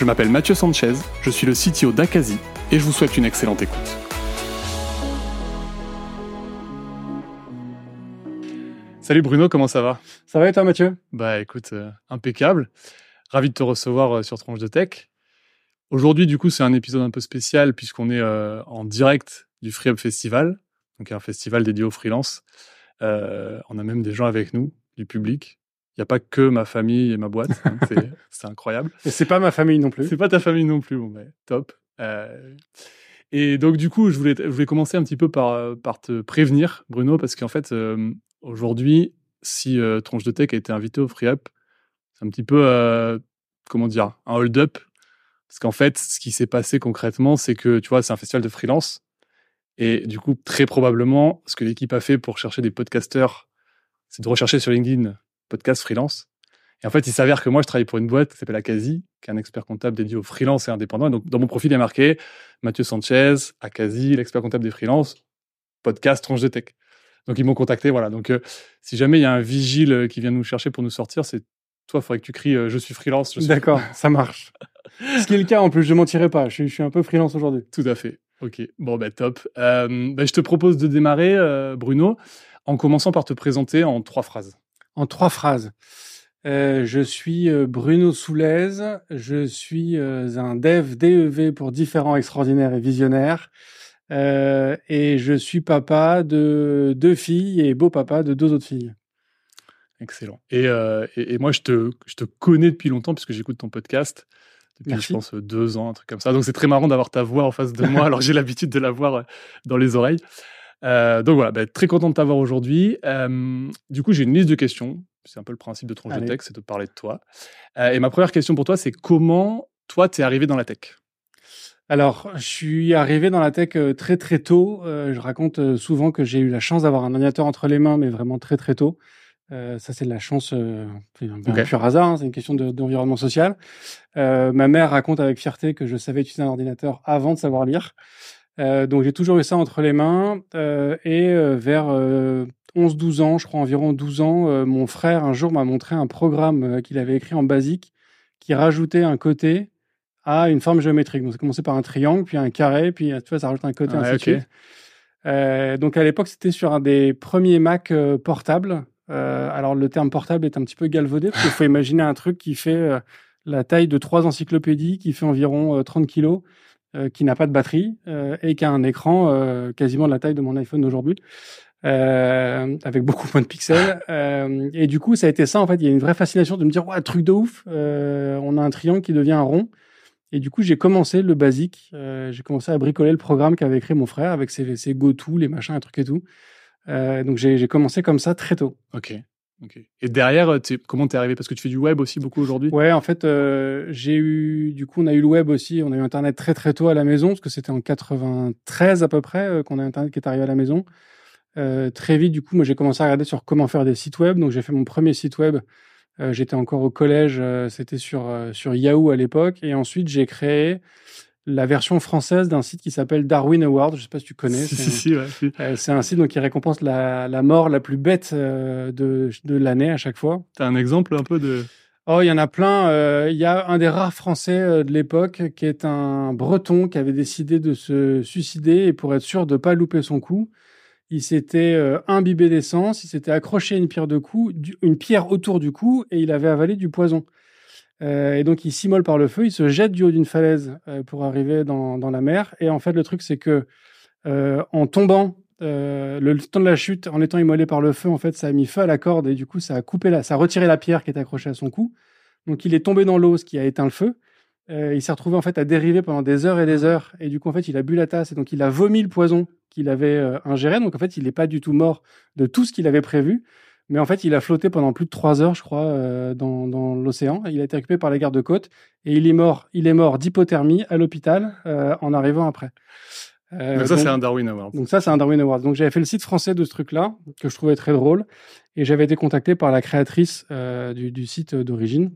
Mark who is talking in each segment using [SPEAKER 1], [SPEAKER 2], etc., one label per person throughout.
[SPEAKER 1] Je m'appelle Mathieu Sanchez, je suis le CTO d'Akazi et je vous souhaite une excellente écoute. Salut Bruno, comment ça va?
[SPEAKER 2] Ça va et toi Mathieu?
[SPEAKER 1] Bah écoute, euh, impeccable. Ravi de te recevoir euh, sur Tronche de Tech. Aujourd'hui, du coup, c'est un épisode un peu spécial puisqu'on est euh, en direct du Free Up Festival, donc un festival dédié aux freelance. on a même des gens avec nous, du public. N'y a pas que ma famille et ma boîte. hein, c'est- incroyable.
[SPEAKER 2] Et c'est pas ma famille non plus.
[SPEAKER 1] C'est pas ta famille non plus, bon, mais top. Euh, et donc, du coup, je voulais, je voulais commencer un petit peu par, euh, par te prévenir, Bruno, parce qu'en fait, euh, aujourd'hui, si euh, Tronche de Tech a été invité au Free Up, c'est un petit peu, comment dire, un hold-up. Parce qu'en fait, ce qui s'est passé concrètement, c'est que, tu vois, c'est un festival de freelance. Et du coup, très probablement, ce que l'équipe a fait pour chercher des podcasteurs, c'est de rechercher sur LinkedIn podcast freelance. Et en fait, il s'avère que moi, je travaille pour une boîte qui s'appelle Akazi, qui est un expert comptable dédié aux freelance et indépendants. Et donc, dans mon profil, il a marqué Mathieu Sanchez, Akazi, l'expert comptable des freelances, podcast Tronche de Tech. Donc, ils m'ont contacté. Voilà. Donc, euh, si jamais il y a un vigile euh, qui vient nous chercher pour nous sortir, c'est toi, il faudrait que tu cries euh, Je suis freelance. je suis
[SPEAKER 2] D'accord, ça marche. Ce qui est le cas en plus, je mentirai pas. Je suis, je suis un peu freelance aujourd'hui.
[SPEAKER 1] Tout à fait. Ok. Bon, ben top. Euh, ben, je te propose de démarrer, Bruno, en commençant par te présenter en trois phrases.
[SPEAKER 2] En trois phrases. Euh, je suis euh, Bruno Soulez. Je suis euh, un dev DEV pour différents extraordinaires et visionnaires. Euh, et je suis papa de deux filles et beau papa de deux autres filles.
[SPEAKER 1] Excellent. Et, euh, et, et moi, je te, je te connais depuis longtemps puisque j'écoute ton podcast depuis,
[SPEAKER 2] Merci.
[SPEAKER 1] je pense, deux ans, un truc comme ça. Donc, c'est très marrant d'avoir ta voix en face de moi, alors que j'ai l'habitude de la voir dans les oreilles. Euh, donc voilà, bah, très content de t'avoir aujourd'hui. Euh, du coup, j'ai une liste de questions. C'est un peu le principe de Tronche de. Tech, c'est de parler de toi. Euh, et ma première question pour toi, c'est comment toi, t'es arrivé dans la tech?
[SPEAKER 2] Alors, je suis arrivé dans la tech très très tôt. Je raconte souvent que j'ai eu la chance d'avoir un ordinateur entre les mains, mais vraiment très très tôt. Euh, ça, c'est de la chance, euh, un peu
[SPEAKER 1] Ok.
[SPEAKER 2] un pur hasard, hein, c'est une question de- d'environnement social. Euh, ma mère raconte avec fierté que je savais utiliser un ordinateur avant de savoir lire. Euh, donc, j'ai toujours eu ça entre les mains. Euh, et euh, vers euh, 11-12 ans, je crois environ 12 ans, mon frère un jour m'a montré un programme qu'il avait écrit en basique qui rajoutait un côté à une forme géométrique. Donc, ça commençait par un triangle, puis un carré, puis tu vois, ça rajoute un côté,
[SPEAKER 1] Ouais,
[SPEAKER 2] ainsi de
[SPEAKER 1] ok.
[SPEAKER 2] suite. Euh, donc, à l'époque, c'était sur un des premiers Mac portables. Alors, le terme portable est un petit peu galvaudé, parce qu'il faut imaginer un truc qui fait la taille de trois encyclopédies, qui fait environ euh, 30 kilos, qui n'a pas de batterie, euh, et qui a un écran euh, quasiment de la taille de mon iPhone d'aujourd'hui. Euh, avec beaucoup moins de pixels. Euh, et du coup, ça a été ça, en fait. Il y a une vraie fascination de me dire, ouais, truc de ouf, euh, on a un triangle qui devient un rond. Et du coup, j'ai commencé le basique. Euh, j'ai commencé à bricoler le programme qu'avait écrit mon frère avec ses, ses go-to, les machins, les trucs et tout. Euh, donc, j'ai commencé comme ça très tôt.
[SPEAKER 1] Et derrière, euh, comment t'es arrivé? Parce que tu fais du web aussi beaucoup aujourd'hui
[SPEAKER 2] Ouais, en fait, euh, j'ai eu, du coup, on a eu le web aussi. On a eu Internet très très tôt à la maison, parce que c'était en 93 à peu près euh, qu'on a Internet qui est arrivé à la maison. Très vite, du coup, moi, j'ai commencé à regarder sur comment faire des sites web. Donc, j'ai fait mon premier site web. J'étais encore au collège. c'était sur sur Yahoo à l'époque. Et ensuite, j'ai créé la version française d'un site qui s'appelle Darwin Award. Je sais pas si tu connais.
[SPEAKER 1] Si,
[SPEAKER 2] c'est
[SPEAKER 1] si,
[SPEAKER 2] un-
[SPEAKER 1] si, ouais, si.
[SPEAKER 2] euh, c'est un site donc, qui récompense la, la mort la plus bête euh, de, de l'année à chaque fois.
[SPEAKER 1] T'as un exemple un peu de.
[SPEAKER 2] Oh, il y en a plein. Euh, Il y a un des rares Français de l'époque qui est un Breton qui avait décidé de se suicider et pour être sûr de pas louper son coup, il s'était imbibé d'essence, il s'était accroché à une pierre de cou, une pierre autour du cou et il avait avalé du poison. Euh, et donc il s'immole par le feu, il se jette du haut d'une falaise euh, pour arriver dans, la mer. Et en fait, le truc c'est que euh, en tombant, le temps de la chute, en étant immolé par le feu, en fait, ça a mis feu à la corde et du coup, ça a coupé la, ça a retiré la pierre qui était accrochée à son cou. Donc, il est tombé dans l'eau, ce qui a éteint le feu. Il s'est retrouvé en fait à dériver pendant des heures et des heures. Et du coup, en fait, il a bu la tasse et donc il a vomi le poison qu'il avait ingéré. Donc, en fait, il n'est pas du tout mort de tout ce qu'il avait prévu. Mais en fait, il a flotté pendant plus de trois heures, je crois, euh, dans, dans l'océan. Il a été récupéré par les gardes-côtes et il est mort. Il est mort d'hypothermie à l'hôpital euh, en arrivant après.
[SPEAKER 1] Euh, donc ça, c'est un Darwin Award.
[SPEAKER 2] Donc ça, c'est un Darwin Award. Donc j'avais fait le site français de ce truc-là que je trouvais très drôle et j'avais été contacté par la créatrice du, du, site d'origine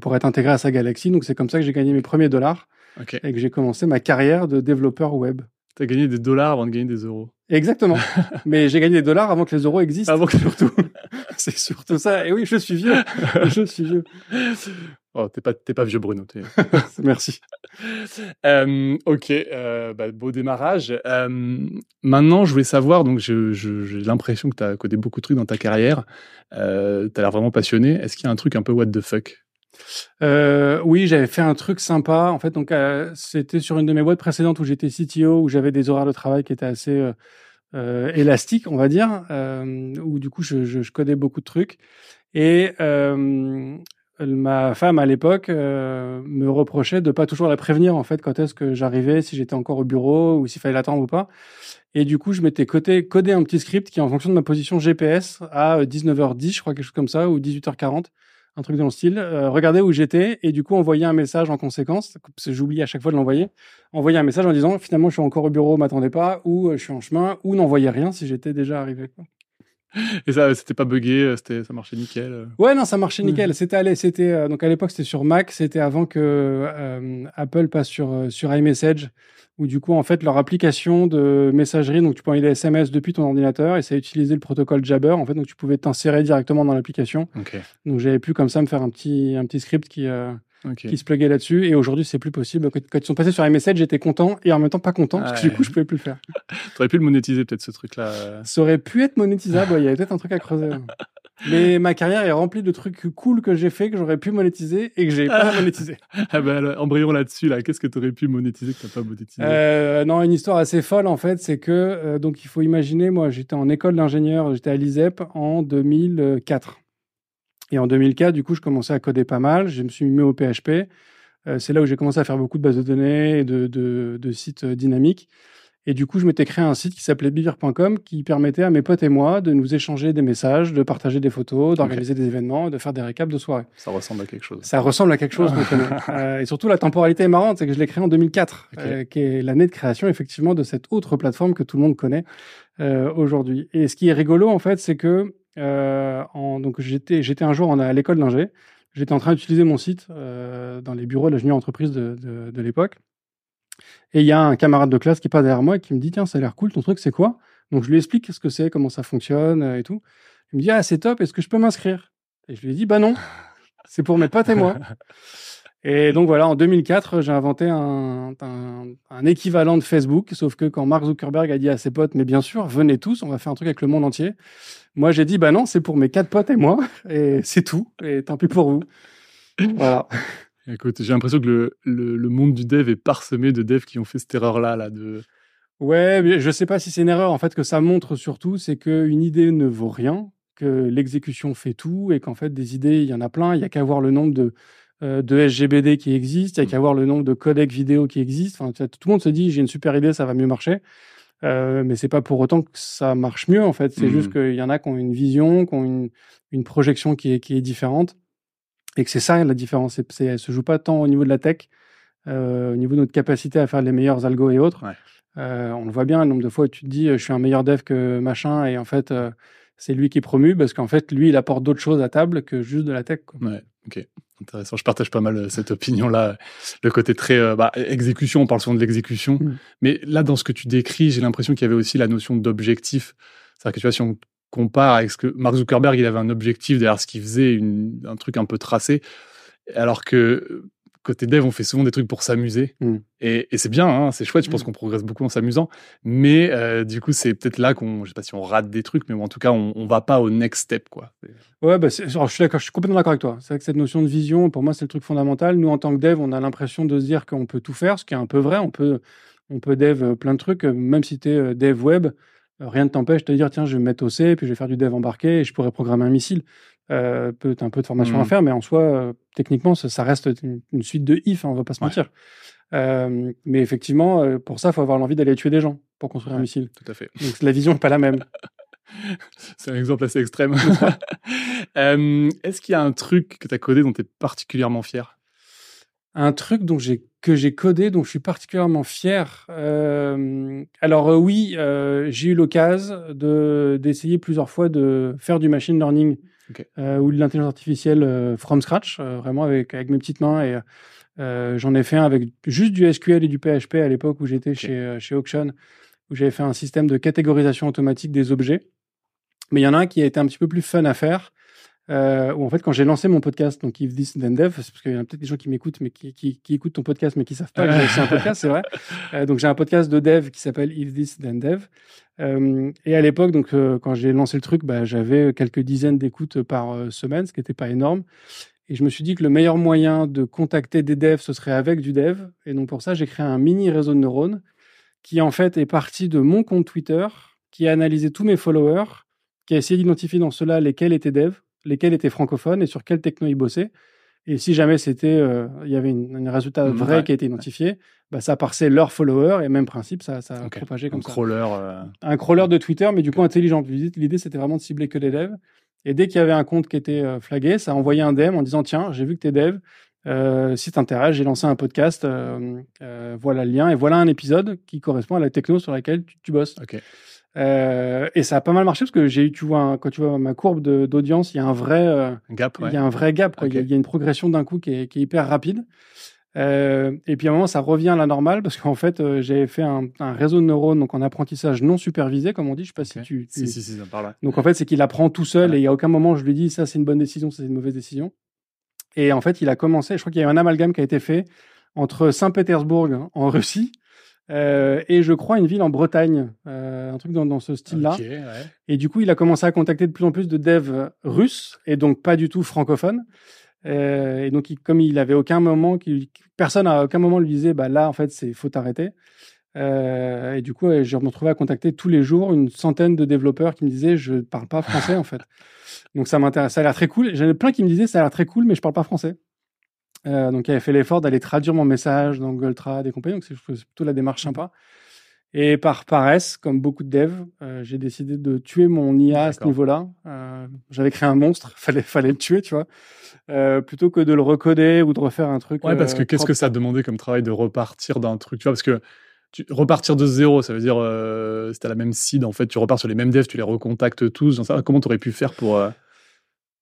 [SPEAKER 2] pour être intégré à sa galaxie. Donc c'est comme ça que j'ai gagné mes premiers dollars
[SPEAKER 1] okay.
[SPEAKER 2] et que j'ai commencé ma carrière de développeur web.
[SPEAKER 1] Tu as gagné des dollars avant de gagner des euros.
[SPEAKER 2] Exactement. Mais j'ai gagné des dollars avant que les euros existent.
[SPEAKER 1] Avant que
[SPEAKER 2] surtout. c'est surtout ça. Et oui, je suis vieux. je suis vieux.
[SPEAKER 1] Oh, t'es pas, t'es pas vieux, Bruno.
[SPEAKER 2] Merci.
[SPEAKER 1] Euh, ok, euh, bah, beau démarrage. Euh, maintenant, je voulais savoir, donc je, je, j'ai l'impression que tu as codé beaucoup de trucs dans ta carrière. Tu as l'air vraiment passionné. Est-ce qu'il y a un truc un peu what the fuck?
[SPEAKER 2] Euh, oui, j'avais fait un truc sympa. En fait, donc euh, c'était sur une de mes boîtes précédentes où j'étais CTO, où j'avais des horaires de travail qui étaient assez euh, élastiques, on va dire, où du coup je, codais beaucoup de trucs. Et ma femme à l'époque me reprochait de pas toujours la prévenir en fait quand est-ce que j'arrivais, si j'étais encore au bureau ou s'il fallait l'attendre ou pas. Et du coup, je m'étais codé, codé un petit script qui, en fonction de ma position GPS, à 19h10, je crois quelque chose comme ça, ou 18h40 un truc dans le style, euh, regardez où j'étais et du coup envoyer un message en conséquence, parce que j'oublie à chaque fois de l'envoyer, envoyer un message en disant finalement je suis encore au bureau, m'attendez pas, ou euh, je suis en chemin, ou n'envoyer rien si j'étais déjà arrivé. Quoi.
[SPEAKER 1] Et ça, c'était pas buggé, euh, c'était, ça marchait nickel.
[SPEAKER 2] Ouais, non, ça marchait nickel. C'était allé, c'était euh, donc à l'époque c'était sur Mac, c'était avant que euh, Apple passe sur sur iMessage où du coup, en fait, leur application de messagerie, donc tu peux envoyer des SMS depuis ton ordinateur et ça utilisait le protocole Jabber, en fait, donc tu pouvais t'insérer directement dans l'application.
[SPEAKER 1] Okay.
[SPEAKER 2] Donc j'avais pu comme ça me faire un petit, un petit script qui, euh, okay. qui se pluguait là-dessus et aujourd'hui, c'est plus possible. Quand, quand, ils sont passés sur iMessage, j'étais content et en même temps pas content parce que du coup, je pouvais plus le faire.
[SPEAKER 1] tu aurais pu le monétiser peut-être ce truc-là.
[SPEAKER 2] Ça aurait pu être monétisable, il y avait peut-être un truc à creuser. Mais ma carrière est remplie de trucs cool que j'ai fait, que j'aurais pu monétiser et que j'ai pas monétisé.
[SPEAKER 1] ah ben, embrayons là-dessus, là. Qu'est-ce que tu aurais pu monétiser que tu pas monétisé?
[SPEAKER 2] Euh, Non, une histoire assez folle, en fait, c'est que, euh, donc, il faut imaginer, moi, j'étais en école d'ingénieur, j'étais à l'ISEP en 2004. Et en 2004, du coup, je commençais à coder pas mal, je me suis mis au PHP. Euh, c'est là où j'ai commencé à faire beaucoup de bases de données et de, de, de sites dynamiques. Et du coup, je m'étais créé un site qui s'appelait bivir.com qui permettait à mes potes et moi de nous échanger des messages, de partager des photos, d'organiser okay. des événements, de faire des récaps de soirée.
[SPEAKER 1] Ça ressemble à quelque chose.
[SPEAKER 2] Ça ressemble à quelque chose. Euh, et surtout, la temporalité est marrante, c'est que je l'ai créé en 2004, okay. euh, qui est l'année de création, effectivement, de cette autre plateforme que tout le monde connaît euh, aujourd'hui. Et ce qui est rigolo, en fait, c'est que euh, en, donc j'étais j'étais un jour en, à l'école d'ingé, j'étais en train d'utiliser mon site euh, dans les bureaux de la junior entreprise de, de, de l'époque. Et il y a un camarade de classe qui passe derrière moi et qui me dit Tiens, ça a l'air cool, ton truc, c'est quoi? Donc je lui explique ce que c'est, comment ça fonctionne euh, et tout. Il me dit Ah, c'est top, est-ce que je peux m'inscrire? Et je lui ai dit Bah non, c'est pour mes potes et moi. Et donc voilà, en 2004, j'ai inventé un, un, un, équivalent de Facebook, sauf que quand Mark Zuckerberg a dit à ses potes Mais bien sûr, venez tous, on va faire un truc avec le monde entier. Moi, j'ai dit Bah non, c'est pour mes quatre potes et moi, et c'est tout, et tant pis pour vous. Voilà.
[SPEAKER 1] Écoute, j'ai l'impression que le, le, le, monde du dev est parsemé de devs qui ont fait cette erreur-là, là, de.
[SPEAKER 2] Ouais, mais je sais pas si c'est une erreur. En fait, que ça montre surtout, c'est qu'une idée ne vaut rien, que l'exécution fait tout, et qu'en fait, des idées, il y en a plein. Il y a qu'à voir le nombre de, euh, de SGBD qui existent, il y a qu'à voir le nombre de codecs vidéo qui existent. Enfin, tout le monde se dit, j'ai une super idée, ça va mieux marcher. Euh, mais c'est pas pour autant que ça marche mieux, en fait. C'est mmh. juste qu'il y en a qui ont une vision, qui ont une, une projection qui est, qui est différente et que c'est ça la différence. C'est, elle se joue pas tant au niveau de la tech, euh, au niveau de notre capacité à faire les meilleurs algos et autres.
[SPEAKER 1] Ouais.
[SPEAKER 2] Euh, on le voit bien, le nombre de fois où tu te dis je suis un meilleur dev que machin et en fait euh, c'est lui qui est promu parce qu'en fait lui il apporte d'autres choses à table que juste de la tech. Quoi.
[SPEAKER 1] Ouais, ok, intéressant. Je partage pas mal cette opinion-là, le côté très bah, exécution. On parle souvent de l'exécution, mmh. mais là dans ce que tu décris, j'ai l'impression qu'il y avait aussi la notion d'objectif. C'est-à-dire que tu vois si on compare avec ce que Mark Zuckerberg, il avait un objectif derrière ce qu'il faisait, une, un truc un peu tracé, alors que côté dev, on fait souvent des trucs pour s'amuser.
[SPEAKER 2] Mm.
[SPEAKER 1] Et, et c'est bien, hein, c'est chouette, je pense mm. qu'on progresse beaucoup en s'amusant. Mais euh, du coup, c'est peut-être là qu'on, je sais pas si on rate des trucs, mais en tout cas, on, on va pas au next step, quoi.
[SPEAKER 2] Ouais, bah alors, je suis d'accord, je suis complètement d'accord avec toi. C'est vrai que cette notion de vision, pour moi, c'est le truc fondamental. Nous, en tant que dev, on a l'impression de se dire qu'on peut tout faire, ce qui est un peu vrai. On peut, on peut dev plein de trucs, même si tu es dev web rien ne t'empêche de te dire tiens je vais me mettre au C puis je vais faire du dev embarqué et je pourrais programmer un missile euh, peut un peu de formation mmh. à faire mais en soi euh, techniquement ça, ça reste une, une, suite de if hein, on va pas se
[SPEAKER 1] ouais.
[SPEAKER 2] mentir euh, mais effectivement pour ça il faut avoir l'envie d'aller tuer des gens pour construire
[SPEAKER 1] ouais,
[SPEAKER 2] un missile
[SPEAKER 1] tout à fait
[SPEAKER 2] donc la vision n'est pas la même
[SPEAKER 1] C'est un exemple assez extrême. euh, Est-ce qu'il y a un truc que tu as codé dont tu es particulièrement fier?
[SPEAKER 2] Un truc dont j'ai que j'ai codé, dont je suis particulièrement fier. Euh, alors euh, oui, euh, j'ai eu l'occasion de d'essayer plusieurs fois de faire du machine learning euh, ou de l'intelligence artificielle euh, from scratch, euh, vraiment avec avec mes petites mains et euh, j'en ai fait un avec juste du SQL et du PHP à l'époque où j'étais chez chez Auction, où j'avais fait un système de catégorisation automatique des objets. Mais il y en a un qui a été un petit peu plus fun à faire. Euh, où en fait, quand j'ai lancé mon podcast, donc If This Then Dev, c'est parce qu'il y a peut-être des gens qui m'écoutent, mais qui, qui, qui écoutent ton podcast, mais qui savent pas que j'ai aussi un podcast, c'est vrai. Euh, donc j'ai un podcast de dev qui s'appelle If This Then Dev. Euh, et à l'époque, donc euh, quand j'ai lancé le truc, bah, j'avais quelques dizaines d'écoutes par semaine, ce qui n'était pas énorme. Et je me suis dit que le meilleur moyen de contacter des devs, ce serait avec du dev. Et donc pour ça, j'ai créé un mini réseau de neurones qui en fait est parti de mon compte Twitter, qui a analysé tous mes followers, qui a essayé d'identifier dans cela lesquels étaient devs, lesquels étaient francophones et sur quelle techno ils bossaient. Et si jamais c'était, euh, il y avait un résultat
[SPEAKER 1] Mhm,
[SPEAKER 2] vrai
[SPEAKER 1] ouais,
[SPEAKER 2] qui a été identifié, bah, ça parsait leurs followers et même principe, ça, ça a
[SPEAKER 1] Ok.
[SPEAKER 2] propagé
[SPEAKER 1] Un
[SPEAKER 2] comme ça.
[SPEAKER 1] crawler. euh,
[SPEAKER 2] Un crawler de Twitter, mais du coup intelligent. L'idée, c'était vraiment de cibler que des devs. Et dès qu'il y avait un compte qui était euh, flagué, ça envoyait un DM en disant tiens, j'ai vu que t'es dev. Euh, si t'intéresse, j'ai lancé un podcast. voilà le lien et voilà un épisode qui correspond à la techno sur laquelle tu, tu bosses. Euh, et ça a pas mal marché parce que j'ai eu, tu vois, un- quand tu vois ma courbe d'audience, il y a un vrai, euh,
[SPEAKER 1] Gap, ouais.
[SPEAKER 2] il y a un vrai gap. Il y a-
[SPEAKER 1] Ok.
[SPEAKER 2] il y, a une progression d'un coup qui est, qui est hyper rapide. Euh, et puis à un moment, ça revient à la normale parce qu'en fait, euh, j'avais fait un, un réseau de neurones donc en apprentissage non supervisé, comme on dit. Je sais pas si tu.
[SPEAKER 1] Si,
[SPEAKER 2] tu-
[SPEAKER 1] si, si, ça parle.
[SPEAKER 2] Donc en fait, c'est qu'il apprend tout seul
[SPEAKER 1] Ouais.
[SPEAKER 2] et il y a aucun moment où je lui dis ça c'est une bonne décision, ça c'est une mauvaise décision. Et en fait, il a commencé. Je crois qu'il y a eu un amalgame qui a été fait entre Saint-Pétersbourg hein, en Russie euh, et je crois une ville en Bretagne, euh, un truc dans, dans ce style-là.
[SPEAKER 1] Ouais.
[SPEAKER 2] Et du coup, il a commencé à contacter de plus en plus de devs russes et donc pas du tout francophones. Euh, et donc, il- comme il avait aucun moment, personne à aucun moment lui disait, bah là, en fait, c'est faut t'arrêter. Euh, et du coup, je me retrouvais à contacter tous les jours une centaine de développeurs qui me disaient, je parle pas français en fait. Donc ça m'intéresse, ça a l'air très cool. J'en ai plein qui me disaient, ça a l'air très cool, mais je parle pas français. Euh, donc il avait fait l'effort d'aller traduire mon message dans Google Trad et compagnie. Donc c'est plutôt la démarche sympa. Et par paresse, comme beaucoup de devs, euh, j'ai décidé de tuer mon IA à ce niveau-là. Euh, J'avais créé un monstre, fallait fallait le tuer, tu vois, euh, plutôt que de le recoder ou de refaire un truc.
[SPEAKER 1] Ouais, parce que qu'est-ce que ça a demandé comme travail de repartir d'un truc, tu vois, parce que tu, repartir de zéro, ça veut dire, si t'as la même seed, en fait, tu repars sur les mêmes devs, tu les recontactes tous, comment t'aurais pu faire pour...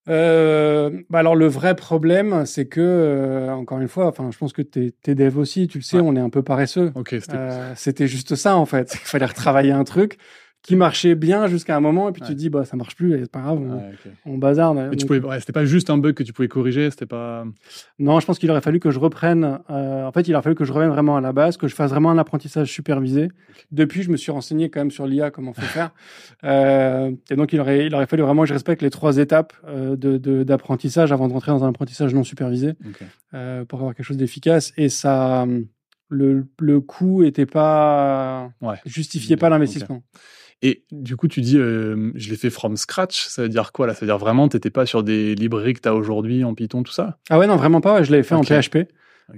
[SPEAKER 1] euh,
[SPEAKER 2] bah alors le vrai problème, c'est que euh, encore une fois, enfin, je pense que t'es es dev aussi, tu le sais,
[SPEAKER 1] Ouais.
[SPEAKER 2] on est un peu paresseux.
[SPEAKER 1] Ok, c'était...
[SPEAKER 2] Euh, C'était juste ça en fait. Il fallait retravailler un truc qui marchait bien jusqu'à un moment et puis tu te dis bah ça marche plus, c'est pas grave, on,
[SPEAKER 1] Ouais,
[SPEAKER 2] on bazarde.
[SPEAKER 1] Mais tu pouvais, ouais, c'était pas juste un bug que tu pouvais corriger, c'était pas...
[SPEAKER 2] Non, je pense qu'il aurait fallu que je reprenne. euh, en fait, il aurait fallu que je revienne vraiment à la base, que je fasse vraiment un apprentissage supervisé. Depuis, je me suis renseigné quand même sur l'IA, comment faut faire. Euh, et donc, il aurait, il aurait fallu vraiment que je respecte les trois étapes euh, de- d'apprentissage avant de rentrer dans un apprentissage non supervisé
[SPEAKER 1] Ok.
[SPEAKER 2] euh, pour avoir quelque chose d'efficace. Et ça, le, le coût était pas justifiait pas l'investissement.
[SPEAKER 1] Et du coup, tu dis, euh, je l'ai fait from scratch, ça veut dire quoi, là? Ça veut dire vraiment, t'étais pas sur des librairies que t'as aujourd'hui en Python, tout ça?
[SPEAKER 2] Ah ouais, non, vraiment pas. Je l'avais fait en PHP.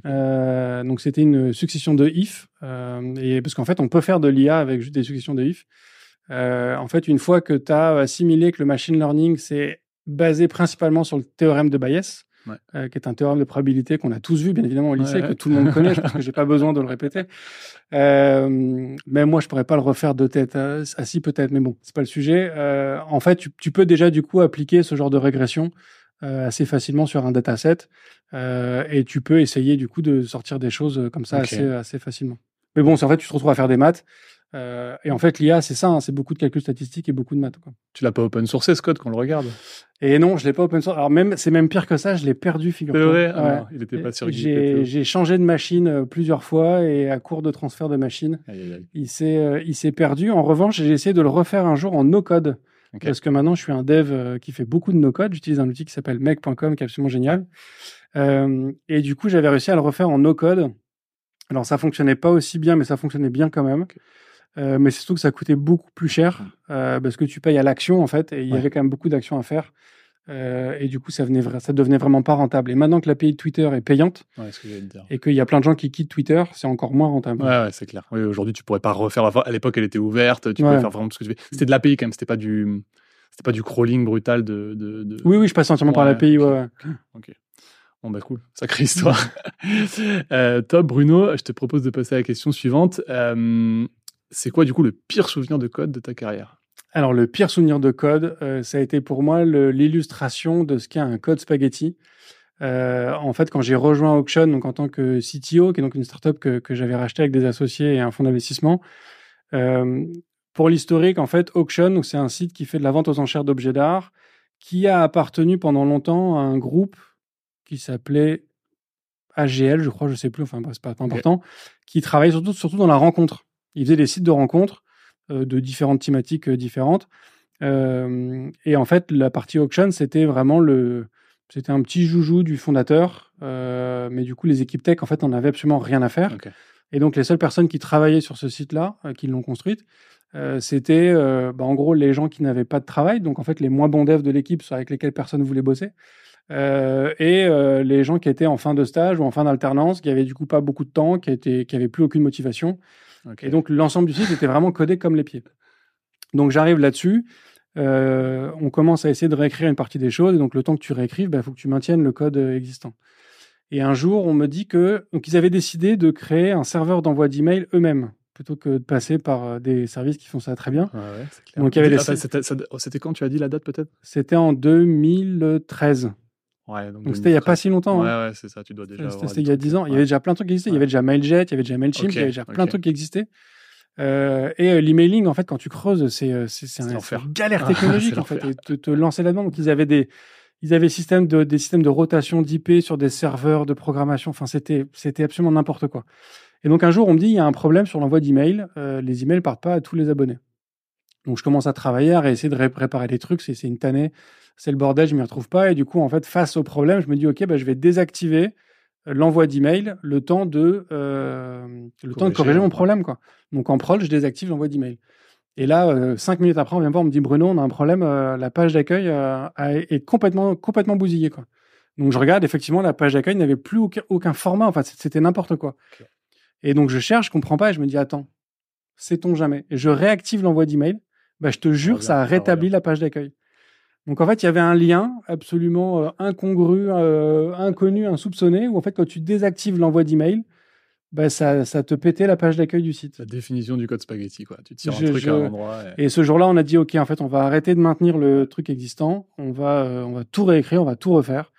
[SPEAKER 2] Euh, donc c'était une succession de if. euh, et parce qu'en fait, on peut faire de l'IA avec juste des successions de if. En fait, une fois que tu as assimilé que le machine learning, c'est basé principalement sur le théorème de Bayes,
[SPEAKER 1] Ouais.
[SPEAKER 2] euh, qui est un théorème de probabilité qu'on a tous vu, bien évidemment, au lycée,
[SPEAKER 1] Ouais,
[SPEAKER 2] que
[SPEAKER 1] ouais.
[SPEAKER 2] tout le monde connaît. je pense que j'ai pas besoin de le répéter. Euh, mais moi, je pourrais pas le refaire de tête. Euh, Ah si, peut-être, mais bon, c'est pas le sujet. Euh, en fait, tu, tu peux déjà du coup appliquer ce genre de régression euh, assez facilement sur un dataset euh, et tu peux essayer du coup de sortir des choses euh, comme ça assez, assez facilement. Mais bon, c'est en fait, tu te retrouves à faire des maths. Euh, et en fait, l'IA, c'est ça, hein, c'est beaucoup de calculs statistiques et beaucoup de maths. Quoi.
[SPEAKER 1] Tu l'as pas open sourcé, ce code, qu'on le regarde?
[SPEAKER 2] Et non, je l'ai pas open source. Alors même, c'est même pire que ça, je l'ai perdu,
[SPEAKER 1] C'est
[SPEAKER 2] figure-toi.
[SPEAKER 1] vrai? Ah
[SPEAKER 2] Ouais.
[SPEAKER 1] non, Il était pas sur
[SPEAKER 2] J'ai j'ai changé de machine euh, plusieurs fois et à court de transfert de machine,
[SPEAKER 1] Aïe, aïe, aïe.
[SPEAKER 2] il s'est euh, il s'est perdu. En revanche, j'ai essayé de le refaire un jour en no code. Parce que maintenant, je suis un dev qui fait beaucoup de no-code. J'utilise un outil qui s'appelle mec.com, qui est absolument génial. Euh, et du coup, j'avais réussi à le refaire en no-code. Alors, ça fonctionnait pas aussi bien, mais ça fonctionnait bien quand même. Euh, mais c'est surtout que ça coûtait beaucoup plus cher euh, parce que tu payes à l'action, en fait. Et il y avait quand même beaucoup d'actions à faire. Euh, et du coup, ça, venait, ça devenait vraiment pas rentable. Et maintenant que l'API de Twitter est payante
[SPEAKER 1] Ouais, ce que j'allais te dire.
[SPEAKER 2] et qu'il y a plein de gens qui quittent Twitter, c'est encore moins rentable.
[SPEAKER 1] Ouais, ouais, c'est clair. Oui, aujourd'hui, tu pourrais pas refaire. À l'époque, elle était ouverte. Tu pouvais faire vraiment tout ce que tu veux. C'était de l'API quand même. C'était pas du, c'était pas du crawling brutal de. de, de-
[SPEAKER 2] Oui, oui, je passe entièrement par l'API.
[SPEAKER 1] ok.
[SPEAKER 2] Ouais, ouais.
[SPEAKER 1] Ok. Bon bah cool, sacrée histoire. euh, top, Bruno. Je te propose de passer à la question suivante. Euh, c'est quoi du coup le pire souvenir de code de ta carrière?
[SPEAKER 2] Alors, le pire souvenir de code, euh, ça a été pour moi l'illustration de ce qu'est un code spaghetti. Euh, en fait, quand j'ai rejoint Auction, donc en tant que CTO, qui est donc une startup que, que j'avais rachetée avec des associés et un fonds d'investissement, euh, pour l'historique, en fait, Auction, c'est un site qui fait de la vente aux enchères d'objets d'art, qui a appartenu pendant longtemps à un groupe qui s'appelait AGL, je crois, je sais plus, enfin c'est pas, pas important, qui surtout, surtout dans la rencontre. Il faisait des sites de rencontres euh, de différentes thématiques euh, différentes. Euh, et en fait, la partie auction, c'était vraiment le, c'était un petit joujou du fondateur, euh, mais du coup, les équipes tech, en fait, n'en avaient absolument rien à faire. Et donc, les seules personnes qui travaillaient sur ce site-là, euh, qui l'ont construite, euh, c'était bah, en gros les gens qui n'avaient pas de travail, donc en fait les moins bons devs de l'équipe avec lesquels personne ne voulait bosser, et les gens qui étaient en fin de stage ou en fin d'alternance, qui avaient du coup pas beaucoup de temps, qui étaient, qui plus aucune motivation. Et donc l'ensemble du site était vraiment codé comme les pieds. Donc j'arrive là-dessus, euh, on commence à essayer de réécrire une partie des choses, et donc le temps que tu réécrives, il bah, faut que tu maintiennes le code euh, existant. Et un jour, on me dit que donc ils avaient décidé de créer un serveur d'envoi d'email eux-mêmes plutôt que de passer par euh, des services qui font ça très bien.
[SPEAKER 1] Ouais, ouais, c'est clair.
[SPEAKER 2] Donc, il y avait les-
[SPEAKER 1] c'était quand tu as dit la date peut-être?
[SPEAKER 2] C'était en 2013.
[SPEAKER 1] Ouais,
[SPEAKER 2] Donc c'était il n'y a pas si longtemps.
[SPEAKER 1] Ouais,
[SPEAKER 2] hein.
[SPEAKER 1] ouais, c'est ça. Tu dois déjà.
[SPEAKER 2] C'était il y a
[SPEAKER 1] trucs.
[SPEAKER 2] 10 ans. Il y avait déjà plein de trucs qui existaient. Il y avait déjà Mailjet, il y avait déjà Mailchimp, il y avait déjà plein de trucs qui existaient. Euh, et euh, l'emailing, en fait, quand tu creuses, c'est euh, un- une galère
[SPEAKER 1] Ah,
[SPEAKER 2] technologique, en fait, et te, te lancer là-dedans. Donc, ils avaient des, ils avaient système de, des systèmes de rotation d'IP sur des serveurs de programmation. Enfin, c'était, c'était absolument n'importe quoi. Et donc, un jour, on me dit, il y a un problème sur l'envoi d'emails. Euh, les emails partent pas à tous les abonnés. Donc, je commence à travailler, à essayer de ré- réparer les trucs. C'est une tannée. C'est le bordel, je m'y retrouve pas. Et du coup, en fait, face au problème, je me dis, OK, bah, je vais désactiver euh, l'envoi d'email le temps de, euh, le temps de
[SPEAKER 1] Corriger,
[SPEAKER 2] mon problème, quoi. Donc, en prod, je désactive l'envoi d'email. Et là, euh, cinq minutes après, on vient voir, on me dit, Bruno, on a un problème, euh, la page d'accueil est complètement, complètement bousillée, quoi. Donc, je regarde, effectivement, la page d'accueil n'avait plus aucun, aucun format. Enfin, c'était n'importe quoi. Et donc, je cherche, je comprends pas, et je me dis, attends, sait-on jamais? Et je réactive l'envoi d'email. Bah, je te jure, ça a rétabli la page d'accueil. Donc, en fait, il y avait un lien absolument euh, incongru, euh, inconnu, insoupçonné, où en fait, quand tu désactives l'envoi d'email, bah, ça, ça te pétait la page d'accueil du site.
[SPEAKER 1] La définition du code spaghetti, quoi. Tu tires
[SPEAKER 2] Je-
[SPEAKER 1] un truc
[SPEAKER 2] je-
[SPEAKER 1] à un endroit. et-
[SPEAKER 2] Et ce jour-là, on a dit, OK, en fait, on va arrêter de maintenir le truc existant. On va, euh, on va tout réécrire, on va tout refaire.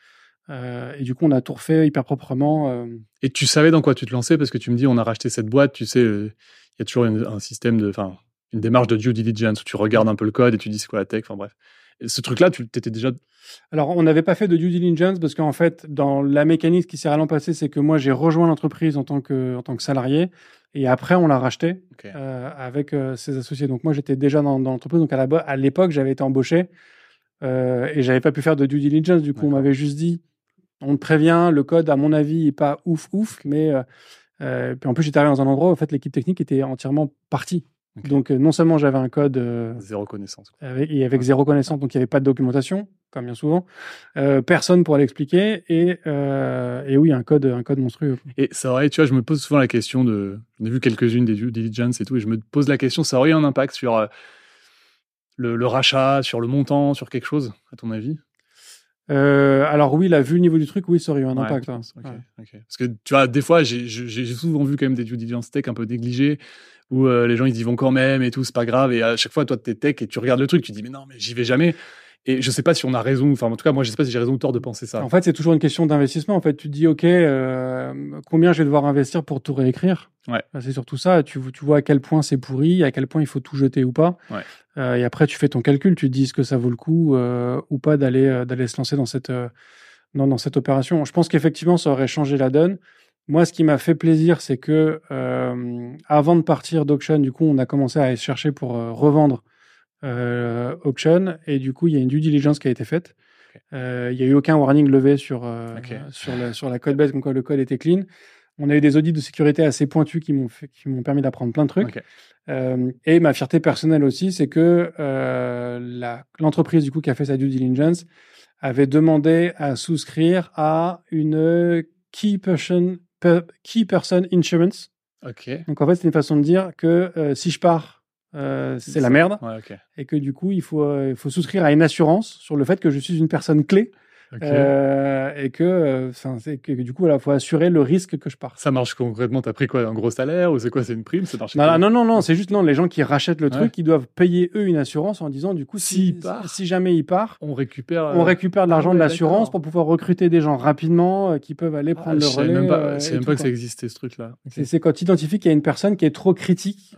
[SPEAKER 2] Euh, et du coup, on a tout refait hyper proprement.
[SPEAKER 1] Et tu savais dans quoi tu te lançais? Parce que tu me dis on a racheté cette boîte, tu sais, il y a toujours une- un système de, enfin, une démarche de due diligence où tu regardes un peu le code et tu dis c'est quoi la tech, enfin bref. Et ce truc-là, tu étais déjà.
[SPEAKER 2] Alors, on n'avait pas fait de due diligence parce qu'en fait, dans la mécanique qui s'est réellement passée, c'est que moi, j'ai rejoint l'entreprise en tant que, en tant que salarié. Et après, on l'a racheté euh, avec euh, ses associés. Donc, moi, j'étais déjà dans, dans l'entreprise. Donc, à la bo- à l'époque, j'avais été embauché euh, et j'avais pas pu faire de due diligence. Du coup, on m'avait juste dit on te prévient, le code, à mon avis, est pas ouf, ouf. Mais euh, puis en plus, j'étais arrivé dans un endroit où en fait, l'équipe technique était entièrement partie. Donc, euh, non seulement j'avais un code euh,
[SPEAKER 1] Zéro connaissance.
[SPEAKER 2] avec, et avec zéro connaissance, donc il n'y avait pas de documentation, comme bien souvent. Euh, personne pour l'expliquer et, et oui, un code, un code monstrueux.
[SPEAKER 1] Et ça aurait, tu vois, je me pose souvent la question de. J'en ai vu quelques-unes des due diligence et tout, et je me pose la question, ça aurait eu un impact sur le, le rachat, sur le montant, sur quelque chose, à ton avis?
[SPEAKER 2] Euh, alors oui, la vue le niveau du truc, oui, ça aurait eu un
[SPEAKER 1] Ouais,
[SPEAKER 2] impact. hein. Ouais.
[SPEAKER 1] Parce que tu vois, des fois, j'ai souvent vu quand même des due diligence tech un peu négligés, où euh, les gens ils y vont quand même et tout, c'est pas grave. Et à chaque fois, toi, t'es tech et tu regardes le truc, tu dis mais non, mais j'y vais jamais. Et je sais pas si on a raison, enfin en tout cas, moi je sais pas si j'ai raison ou tort de penser ça.
[SPEAKER 2] En fait, c'est toujours une question d'investissement. En fait, tu te dis, OK, euh, combien je vais devoir investir pour tout réécrire?
[SPEAKER 1] Ouais.
[SPEAKER 2] Bah, C'est surtout ça. Tu, tu vois à quel point c'est pourri, à quel point il faut tout jeter ou pas.
[SPEAKER 1] Ouais.
[SPEAKER 2] Euh, et après, tu fais ton calcul. Tu te dis, est-ce que ça vaut le coup euh, ou pas d'aller d'aller se lancer dans cette, dans, dans cette opération? Je pense qu'effectivement, ça aurait changé la donne. Moi, ce qui m'a fait plaisir, c'est que avant de partir d'Auction, du coup, on a commencé à chercher pour revendre Auction. Et du coup, il y a une due diligence qui a été faite. Euh, Il y a eu aucun warning levé sur, euh, sur, la, sur la code base, comme quoi le code était clean. On a eu des audits de sécurité assez pointus qui m'ont fait- qui m'ont permis d'apprendre plein de trucs. Euh, et ma fierté personnelle aussi, c'est que euh, la- l'entreprise du coup qui a fait sa due diligence avait demandé à souscrire à une key person, key person insurance. Donc en fait, c'est une façon de dire que euh, si je pars, euh, c'est la merde,
[SPEAKER 1] Ouais, ok.
[SPEAKER 2] et que du coup, il faut, euh, il faut souscrire à une assurance sur le fait que je suis une personne clé Euh, et que, euh, que du coup, voilà, faut assurer le risque que je parte.
[SPEAKER 1] Ça marche concrètement. T'as pris quoi? Un gros salaire ou c'est quoi? C'est une prime? Ça marche
[SPEAKER 2] Non, non, non, non, c'est juste non, les gens qui rachètent le
[SPEAKER 1] Ouais.
[SPEAKER 2] truc, ils doivent payer eux une assurance en disant du coup, si,
[SPEAKER 1] S'il part.
[SPEAKER 2] si jamais il part,
[SPEAKER 1] On récupère.
[SPEAKER 2] on
[SPEAKER 1] euh,
[SPEAKER 2] récupère de l'argent
[SPEAKER 1] ah
[SPEAKER 2] de l'assurance pour pouvoir recruter des gens rapidement euh, qui peuvent aller
[SPEAKER 1] ah,
[SPEAKER 2] prendre
[SPEAKER 1] je
[SPEAKER 2] le relais.
[SPEAKER 1] même pas, je
[SPEAKER 2] et
[SPEAKER 1] savais même pas que ça existait ce truc-là.
[SPEAKER 2] C'est quand tu identifies qu'il y a une personne qui est trop critique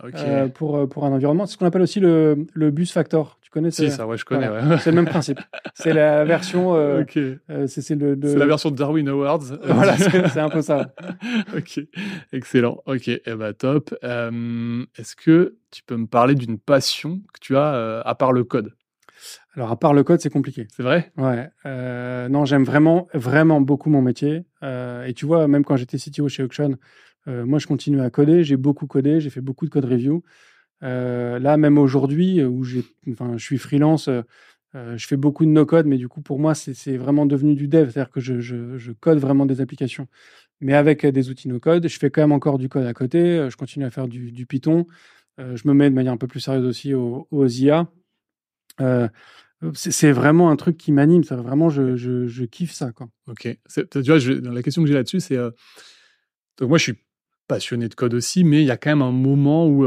[SPEAKER 2] pour, pour un environnement. C'est ce qu'on appelle aussi le, le bus factor. Tu connais
[SPEAKER 1] Si, ça, ouais, je connais.
[SPEAKER 2] Voilà.
[SPEAKER 1] ouais.
[SPEAKER 2] C'est le même principe. C'est la version. euh,
[SPEAKER 1] ok.
[SPEAKER 2] euh, c'est le. le-
[SPEAKER 1] la version de Darwin Awards.
[SPEAKER 2] Voilà, c'est un peu ça.
[SPEAKER 1] ok, excellent. Ok, eh ben, top. Euh, Est-ce que tu peux me parler d'une passion que tu as euh, à part le code?
[SPEAKER 2] Alors, à part le code, c'est compliqué.
[SPEAKER 1] C'est vrai?
[SPEAKER 2] Ouais. Euh, non, j'aime vraiment, vraiment beaucoup mon métier. Euh, et tu vois, même quand j'étais CTO chez Auction, euh, moi, je continue à coder. J'ai beaucoup codé. J'ai fait beaucoup de code review. Euh, là, même aujourd'hui, euh, où j'ai, enfin, je suis freelance, euh, je fais beaucoup de no-code, mais du coup, pour moi, c'est vraiment devenu du dev. C'est-à-dire que je, je, je code vraiment des applications. Mais avec des outils no-code, je fais quand même encore du code à côté. Je continue à faire du, du Python. Euh, je me mets de manière un peu plus sérieuse aussi aux, aux IA. Euh, c'est vraiment un truc qui m'anime. Vraiment, je, je, je kiffe ça. Quoi.
[SPEAKER 1] Ok. Tu vois, je- la question que j'ai là-dessus, c'est. euh, donc, moi, je suis passionné de code aussi, mais il y a quand même un moment où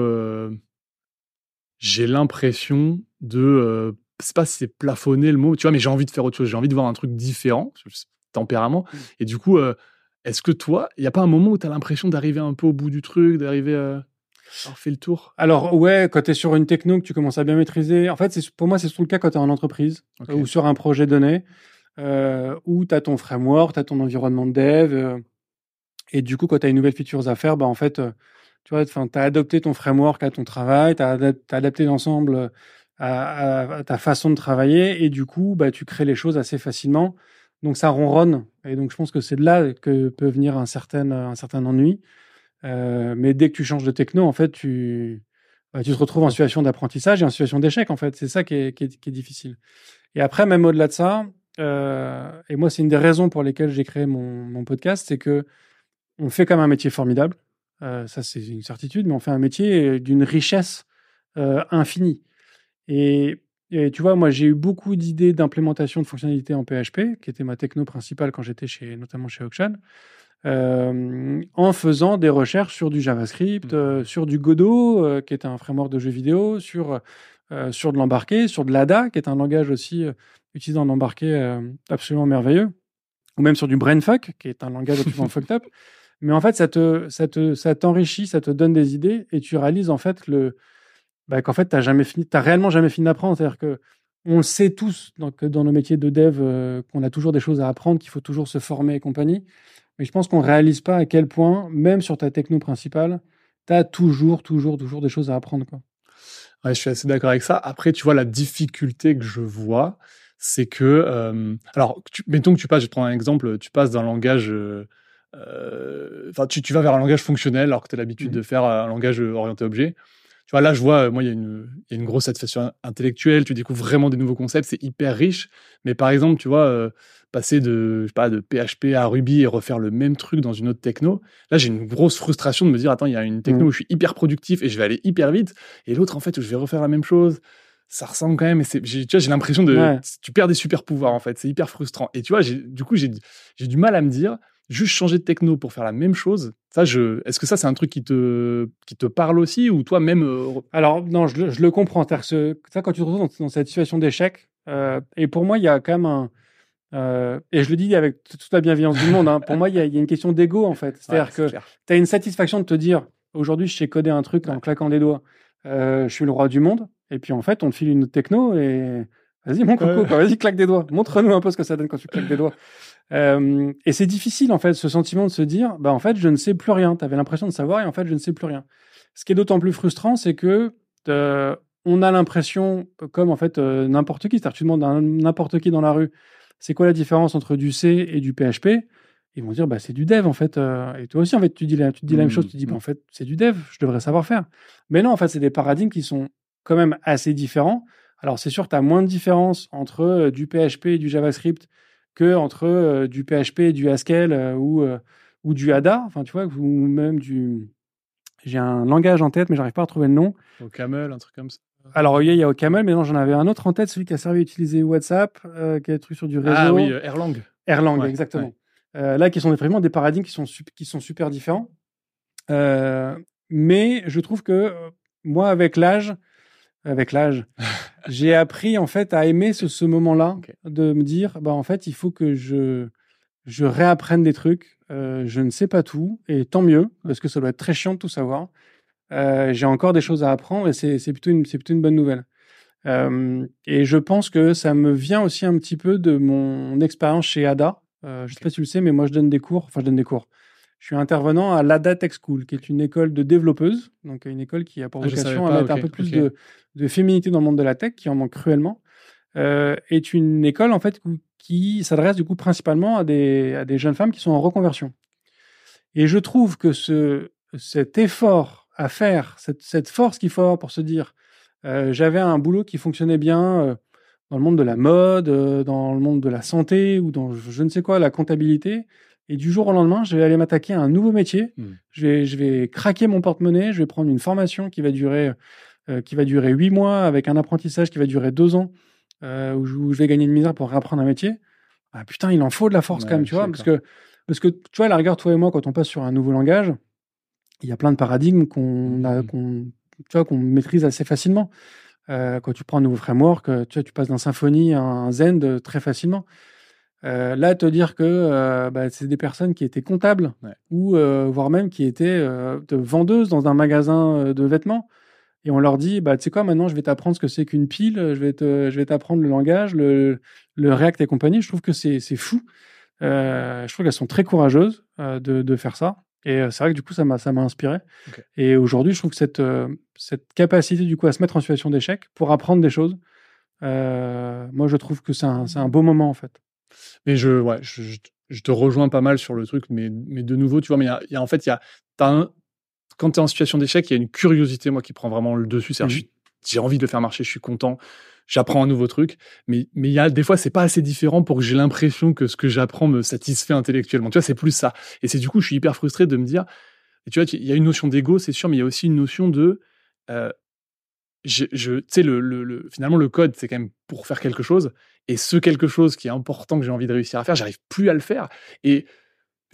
[SPEAKER 1] j'ai l'impression de. euh, c'est pas si c'est plafonner le mot, tu vois, mais j'ai envie de faire autre chose. J'ai envie de voir un truc différent, tempérament.
[SPEAKER 2] Mm.
[SPEAKER 1] Et du coup, euh, est-ce que toi, il n'y a pas un moment où tu as l'impression d'arriver un peu au bout du truc, d'arriver à avoir fait le tour?
[SPEAKER 2] Alors, ouais, quand tu es sur une techno que tu commences à bien maîtriser, en fait, c'est- pour moi, c'est surtout le cas quand tu es en entreprise euh, ou sur un projet donné, euh, où tu as ton framework, tu as ton environnement de dev. euh, et du coup, quand tu as une nouvelle feature à faire, bah, en fait, euh, tu vois, tu as adopté ton framework à ton travail, tu as, adapté l'ensemble à, ta façon de travailler. Et du coup, bah, tu crées les choses assez facilement. Donc, ça ronronne. Et donc, je pense que c'est de là que peut venir un certain, un certain ennui. Euh, mais dès que tu changes de techno, en fait, tu, bah, tu te retrouves en situation d'apprentissage et en situation d'échec, en fait. C'est ça qui est, qui, est, qui est difficile. Et après, même au-delà de ça, euh, et moi, c'est une des raisons pour lesquelles j'ai créé mon, mon podcast, c'est que on fait comme un métier formidable. Euh, ça, c'est une certitude, mais on fait un métier d'une richesse euh, infinie. Et, et tu vois, moi, j'ai eu beaucoup d'idées d'implémentation de fonctionnalités en PHP, qui était ma techno principale quand j'étais chez, notamment chez Auction euh, en faisant des recherches sur du JavaScript, euh, sur du Godot, euh, qui est un framework de jeux vidéo, sur, euh, sur de l'embarqué, sur de l'ADA, qui est un langage aussi euh, utilisé en embarqué euh, absolument merveilleux, ou même sur du Brainfuck, qui est un langage absolument fucked up. Mais en fait, ça te, ça te, ça t'enrichit, ça te donne des idées, et tu réalises en fait le, bah, qu'en fait, t'as jamais fini, t'as réellement jamais fini d'apprendre. C'est-à-dire que on le sait tous donc, dans nos métiers de dev euh, qu'on a toujours des choses à apprendre, qu'il faut toujours se former et compagnie. Mais je pense qu'on réalise pas à quel point, même sur ta techno principale, tu as toujours, toujours, toujours des choses à apprendre.
[SPEAKER 1] Je suis assez d'accord avec ça. Après, tu vois, la difficulté que je vois, c'est que. euh, alors, mettons que tu passes, je te prendre un exemple, tu passes d'un langage. euh, Enfin, tu, tu vas vers un langage fonctionnel alors que tu as l'habitude
[SPEAKER 2] Mhm.
[SPEAKER 1] de faire un langage orienté objet. Tu vois, là, je vois, euh, moi, il y, a une- il y a une grosse satisfaction intellectuelle, tu découvres vraiment des nouveaux concepts, c'est hyper riche. Mais par exemple, tu vois, euh, passer de, je sais pas, de PHP à Ruby et refaire le même truc dans une autre techno, là, j'ai une grosse frustration de me dire, attends, il y a une techno
[SPEAKER 2] Mhm.
[SPEAKER 1] où je suis hyper productif et je vais aller hyper vite, et l'autre, en fait, où je vais refaire la même chose. Ça ressemble quand même, et tu vois, j'ai l'impression de,
[SPEAKER 2] Ouais.
[SPEAKER 1] tu perds des super pouvoirs, en fait. C'est hyper frustrant. Et tu vois, du coup, j'ai du mal à me dire, juste changer de techno pour faire la même chose. Ça, je, est-ce que ça, c'est un truc qui te, qui te parle aussi, ou toi, même, euh,
[SPEAKER 2] Alors, non, je, le- je le comprends. C'est-à-dire que ça, quand tu te retrouves dans, dans cette situation d'échec, euh, et pour moi, il y a quand même un. euh, et je le dis avec toute la bienveillance du monde, hein, pour moi, il y, a, il y a une question d'ego, en fait. C'est-à-dire
[SPEAKER 1] ouais, c'est
[SPEAKER 2] que tu as une satisfaction de te dire aujourd'hui, je sais coder un truc en claquant des doigts, je suis le roi du monde, et puis en fait, on te file une autre techno et vas-y, mon coco, vas-y, claque des doigts. Montre-nous un peu ce que ça donne quand tu claques des doigts. Euh, et c'est difficile, en fait, ce sentiment de se dire, bah, en fait, je ne sais plus rien. Tu avais l'impression de savoir et en fait, je ne sais plus rien. Ce qui est d'autant plus frustrant, c'est que euh, on a l'impression, comme en fait euh, n'importe qui, c'est-à-dire tu demandes à n'importe qui dans la rue, c'est quoi la différence entre du C et du PHP Ils vont dire, bah, c'est du dev en fait. et toi aussi, en fait, tu dis la, tu te dis la même chose, tu dis, bah, en fait, c'est du dev, je devrais savoir faire. Mais non, en fait, c'est des paradigmes qui sont quand même assez différents, Alors, c'est sûr, tu as moins de différence entre du PHP et du JavaScript que entre euh, du PHP et du Haskell euh, ou, ou du Ada, enfin, tu vois, ou même du. J'ai un langage en tête, mais j'arrive pas à trouver le nom.
[SPEAKER 1] Au Camel, un truc comme ça.
[SPEAKER 2] Alors, il y a au Camel, mais non, j'en avais un autre en tête, celui qui a servi à utiliser WhatsApp, qui a truc sur du réseau.
[SPEAKER 1] Ah oui, Erlang.
[SPEAKER 2] Erlang, exactement. là, qui sont vraiment des paradigmes qui sont, qui sont super différents. mais je trouve que moi, avec l'âge, avec l'âge, j'ai appris en fait à aimer ce, ce moment-là, de me dire, bah en fait, il faut que je je réapprenne des trucs. Euh, je ne sais pas tout, et tant mieux, parce que ça doit être très chiant de tout savoir. Euh, j'ai encore des choses à apprendre, et c'est plutôt une c'est plutôt une bonne nouvelle. Euh, et je pense que ça me vient aussi un petit peu de mon expérience chez Ada. Je sais pas si tu le sais, mais moi je donne des cours. Enfin, je donne des cours. Je suis intervenant à l'ADA Tech School, qui est une école de développeuses, donc une école qui a pour ah, vocation à mettre un peu plus de, de, féminité dans le monde de la tech, qui en manque cruellement. Euh, est une école en fait qui s'adresse du coup principalement à des, à des jeunes femmes qui sont en reconversion. Et je trouve que ce, cet effort à faire, cette, cette force qu'il faut avoir pour se dire, euh, j'avais un boulot qui fonctionnait bien euh, dans le monde de la mode, euh, dans le monde de la santé ou dans je ne sais quoi, la comptabilité. Et du jour au lendemain, je vais aller m'attaquer à un nouveau métier. Hmm. Je, vais, je vais craquer mon porte-monnaie. Je vais prendre une formation qui va durer, euh, qui va durer huit mois avec un apprentissage qui va durer deux ans, euh, où, je, vais gagner une misère pour réapprendre un métier. Ah, putain, il en faut de la force quand même, tu vois, parce que, parce que, tu vois, la rigueur, toi et moi, quand on passe sur un nouveau langage, il y a plein de paradigmes qu'on a, hmm. qu'on, tu vois, qu'on maîtrise assez facilement. Euh, quand tu prends un nouveau framework, tu vois, tu passes d'un Symfony à un Zend très facilement. Euh, là, te dire que euh, bah, c'est des personnes qui étaient comptables ou euh, voire même qui étaient vendeuses dans un magasin de vêtements et on leur dit bah tu sais quoi maintenant je vais t'apprendre ce que c'est qu'une pile, je vais te, je vais t'apprendre le langage, le, le React et compagnie. Je trouve que c'est c'est fou. je trouve qu'elles sont très courageuses de, de faire ça. Et c'est vrai que du coup ça m'a ça m'a inspiré. Et aujourd'hui je trouve que cette cette capacité du coup à se mettre en situation d'échec pour apprendre des choses, moi je trouve que c'est un c'est un beau moment en fait.
[SPEAKER 1] Mais je, ouais, je, je, te rejoins pas mal sur le truc, mais, mais de nouveau, tu vois, mais y a, en fait, y a, un, quand tu es en situation d'échec, il y a une curiosité, moi, qui prend vraiment le dessus. Mmh j'ai envie de le faire marcher, je suis content, j'apprends un nouveau truc, mais mais il y a des fois, c'est pas assez différent pour que j'ai l'impression que ce que j'apprends me satisfait intellectuellement. Tu vois, c'est plus ça. Et c'est du coup, je suis hyper frustré de me dire, et tu vois, il y a une notion d'ego, c'est sûr, mais il y a aussi une notion de euh, je, je tu sais, le, le, finalement, le code, c'est quand même pour faire quelque chose. Et ce quelque chose qui est important que j'ai envie de réussir à faire, j'arrive plus à le faire. Et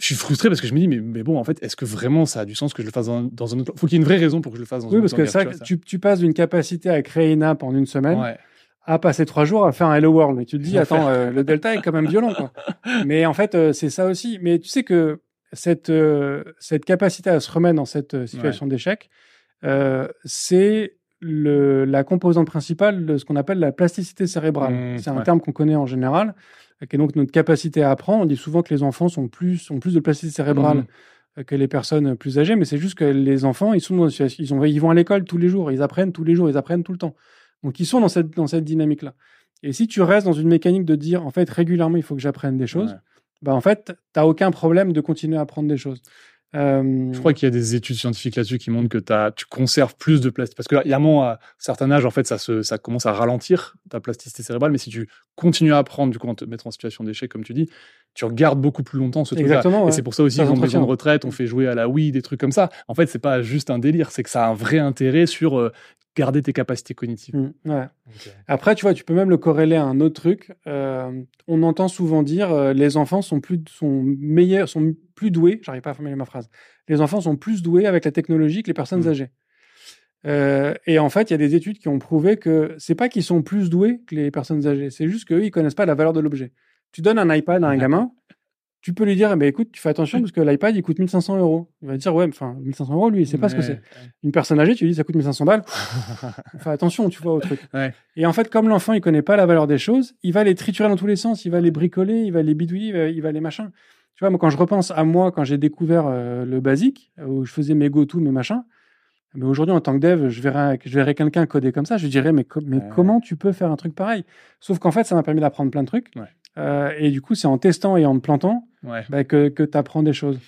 [SPEAKER 1] je suis frustré parce que je me dis, mais, mais bon, en fait, est-ce que vraiment ça a du sens que je le fasse dans, dans un autre. Faut qu'il y ait une vraie raison pour que je le fasse dans
[SPEAKER 2] oui,
[SPEAKER 1] un
[SPEAKER 2] autre Oui, parce que ça, tu, tu, passes d'une capacité à créer une app en une semaine. À passer trois jours à faire un Hello World. Mais tu te dis, attends, euh, le delta est quand même violent, quoi. Mais en fait, euh, c'est ça aussi. Mais tu sais que cette, euh, cette capacité à se remettre dans cette situation d'échec, c'est le, la composante principale de ce qu'on appelle la plasticité cérébrale. Mmh, c'est un terme qu'on connaît en général, qui est donc notre capacité à apprendre. On dit souvent que les enfants sont plus, ont plus de plasticité cérébrale mmh. que les personnes plus âgées, mais c'est juste que les enfants, ils, sont dans, ils, ont, ils vont à l'école tous les jours, ils apprennent tous les jours, ils apprennent tout le temps. Donc ils sont dans cette, dans cette dynamique-là. Et si tu restes dans une mécanique de dire, en fait, régulièrement, il faut que j'apprenne des choses, bah, en fait, tu n'as aucun problème de continuer à apprendre des choses.
[SPEAKER 1] Euh... Je crois qu'il y a des études scientifiques là-dessus qui montrent que as, tu conserves plus de plastique. Parce que, y a à certain âge, en fait, ça, se, ça commence à ralentir ta plasticité cérébrale. Mais si tu continues à apprendre, du coup, en te mettre en situation d'échec, comme tu dis, tu regardes beaucoup plus longtemps ce truc-là. Et c'est pour ça aussi qu'ils ont besoin de retraite, on fait jouer à la Wii, des trucs comme ça. En fait, c'est pas juste un délire, c'est que ça a un vrai intérêt sur euh, garder tes capacités cognitives.
[SPEAKER 2] Mmh, ouais. Après, tu vois, tu peux même le corréler à un autre truc. Euh, on entend souvent dire euh, les enfants sont plus sont meilleurs, sont plus doués. J'arrive pas à formuler ma phrase. Les enfants sont plus doués avec la technologie que les personnes mmh. âgées. Euh, et en fait, il y a des études qui ont prouvé que c'est pas qu'ils sont plus doués que les personnes âgées, c'est juste qu'eux, ils connaissent pas la valeur de l'objet. Tu donnes un iPad à un gamin, tu peux lui dire, bah, écoute, tu fais attention parce que l'iPad, il coûte 1500 euros. Il va dire, ouais, enfin, 1500 euros, lui, il sait pas ce que c'est. Une personne âgée, tu lui dis, ça coûte 1500 balles. fais attention, tu vois, au truc. Et en fait, comme l'enfant, il connaît pas la valeur des choses, il va les triturer dans tous les sens, il va les bricoler, il va les bidouiller, il va, les machins. Tu vois, moi, quand je repense à moi, quand j'ai découvert euh, le basique, où je faisais mes go-to, mes machins, mais aujourd'hui, en tant que dev, je verrais, je verrais quelqu'un coder comme ça, je dirais, mais, mais comment tu peux faire un truc pareil? Sauf qu'en fait, ça m'a permis d'apprendre plein de trucs. Euh, et du coup, c'est en testant et en me plantant bah, que, que tu apprends des choses.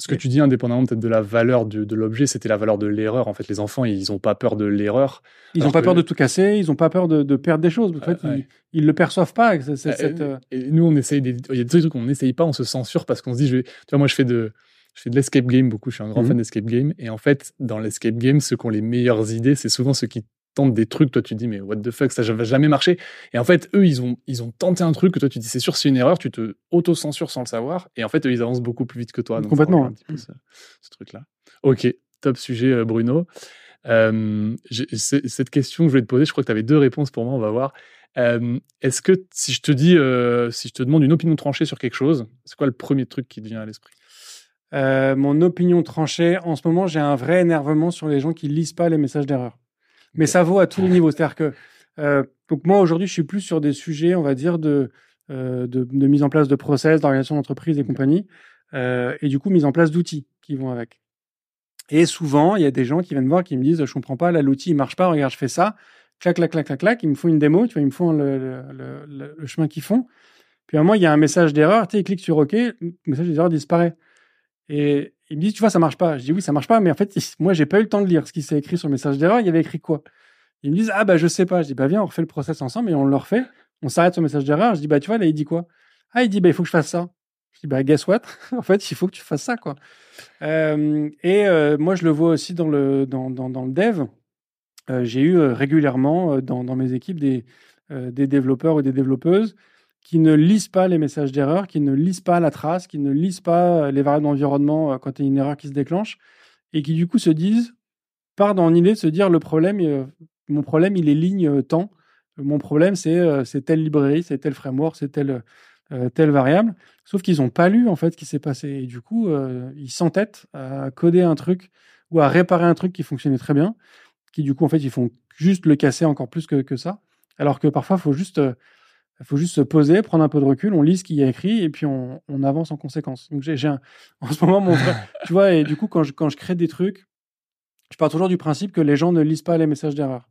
[SPEAKER 1] Ce que tu dis, indépendamment peut-être de la valeur de, de l'objet, c'était la valeur de l'erreur. En fait, les enfants, ils n'ont pas peur de l'erreur.
[SPEAKER 2] Ils n'ont pas peur de tout casser, ils n'ont pas peur de, de, perdre des choses. En fait, ils, ne le perçoivent pas.
[SPEAKER 1] Euh, cette, et nous, on essaye des... il y a des trucs qu'on n'essaye pas, on se censure parce qu'on se dit, je vais... tu vois, moi, je fais de, je fais de l'escape game beaucoup. Je suis un grand mmh fan d'escape game. Et en fait, dans l'escape game, ceux qui ont les meilleures idées, c'est souvent ceux qui tentent des trucs, toi tu dis mais what the fuck, ça va jamais marcher. Et en fait, eux, ils ont, ils ont tenté un truc que toi tu dis c'est sûr, c'est une erreur, tu te auto-censures sans le savoir. Et en fait, eux, ils avancent beaucoup plus vite que toi.
[SPEAKER 2] Complètement. Un petit
[SPEAKER 1] peu ce, truc-là. Ok, top sujet, euh, Bruno. Euh, cette question que je voulais te poser, je crois que tu avais deux réponses pour moi, on va voir. Euh, est-ce que si je te dis, si je te demande une opinion tranchée sur quelque chose, c'est quoi le premier truc qui te vient à l'esprit?
[SPEAKER 2] Mon opinion tranchée, en ce moment, j'ai un vrai énervement sur les gens qui lisent pas les messages d'erreur. Mais ça vaut à tous les niveaux. C'est-à-dire que euh, donc moi aujourd'hui, je suis plus sur des sujets, on va dire de euh, de, de, mise en place de process, d'organisation d'entreprise et compagnie, euh, et du coup mise en place d'outils qui vont avec. Et souvent, il y a des gens qui viennent voir qui me disent, je comprends pas, là l'outil il marche pas, regarde, je fais ça, clac, clac, clac, clac, clac, ils me font une démo, tu vois, ils me font le, le, le, le chemin qu'ils font. Puis à un moment, il y a un message d'erreur, tu sais, ils cliquent sur OK, le message d'erreur disparaît. Et il me dit, tu vois, ça marche pas. Je dis, oui, ça marche pas, mais en fait, moi, j'ai pas eu le temps de lire ce qui s'est écrit sur le message d'erreur. Il y avait écrit quoi? Ils me disent, ah, bah, je sais pas. Je dis, bah, viens, on refait le process ensemble et on le refait. On s'arrête sur le message d'erreur. Je dis, bah, tu vois, là, il dit quoi? Ah, il dit, bah, il faut que je fasse ça. Je dis, bah, guess what? En fait, il faut que tu fasses ça, quoi. Et euh, moi, je le vois aussi dans le, dans, dans, le dev. Euh, j'ai eu euh, régulièrement dans, dans mes équipes des, des développeurs ou des développeuses qui ne lisent pas les messages d'erreur, qui ne lisent pas la trace, qui ne lisent pas euh, les variables d'environnement euh, quand il y a une erreur qui se déclenche, et qui du coup se disent, part dans l'idée de se dire le problème, euh, mon problème, il est ligne temps. Mon problème, c'est telle librairie, c'est tel framework, c'est telle, telle variable. Sauf qu'ils n'ont pas lu en fait ce qui s'est passé. Et du coup, ils s'entêtent à coder un truc ou à réparer un truc qui fonctionnait très bien, qui du coup, en fait, ils font juste le casser encore plus que, que ça. Alors que parfois, il faut juste il faut juste se poser, prendre un peu de recul, on lit ce qu'il y a écrit et puis on, on avance en conséquence. Donc j'ai un, en ce moment mon tu vois, et du coup quand je, quand je crée des trucs, je pars toujours du principe que les gens ne lisent pas les messages d'erreur.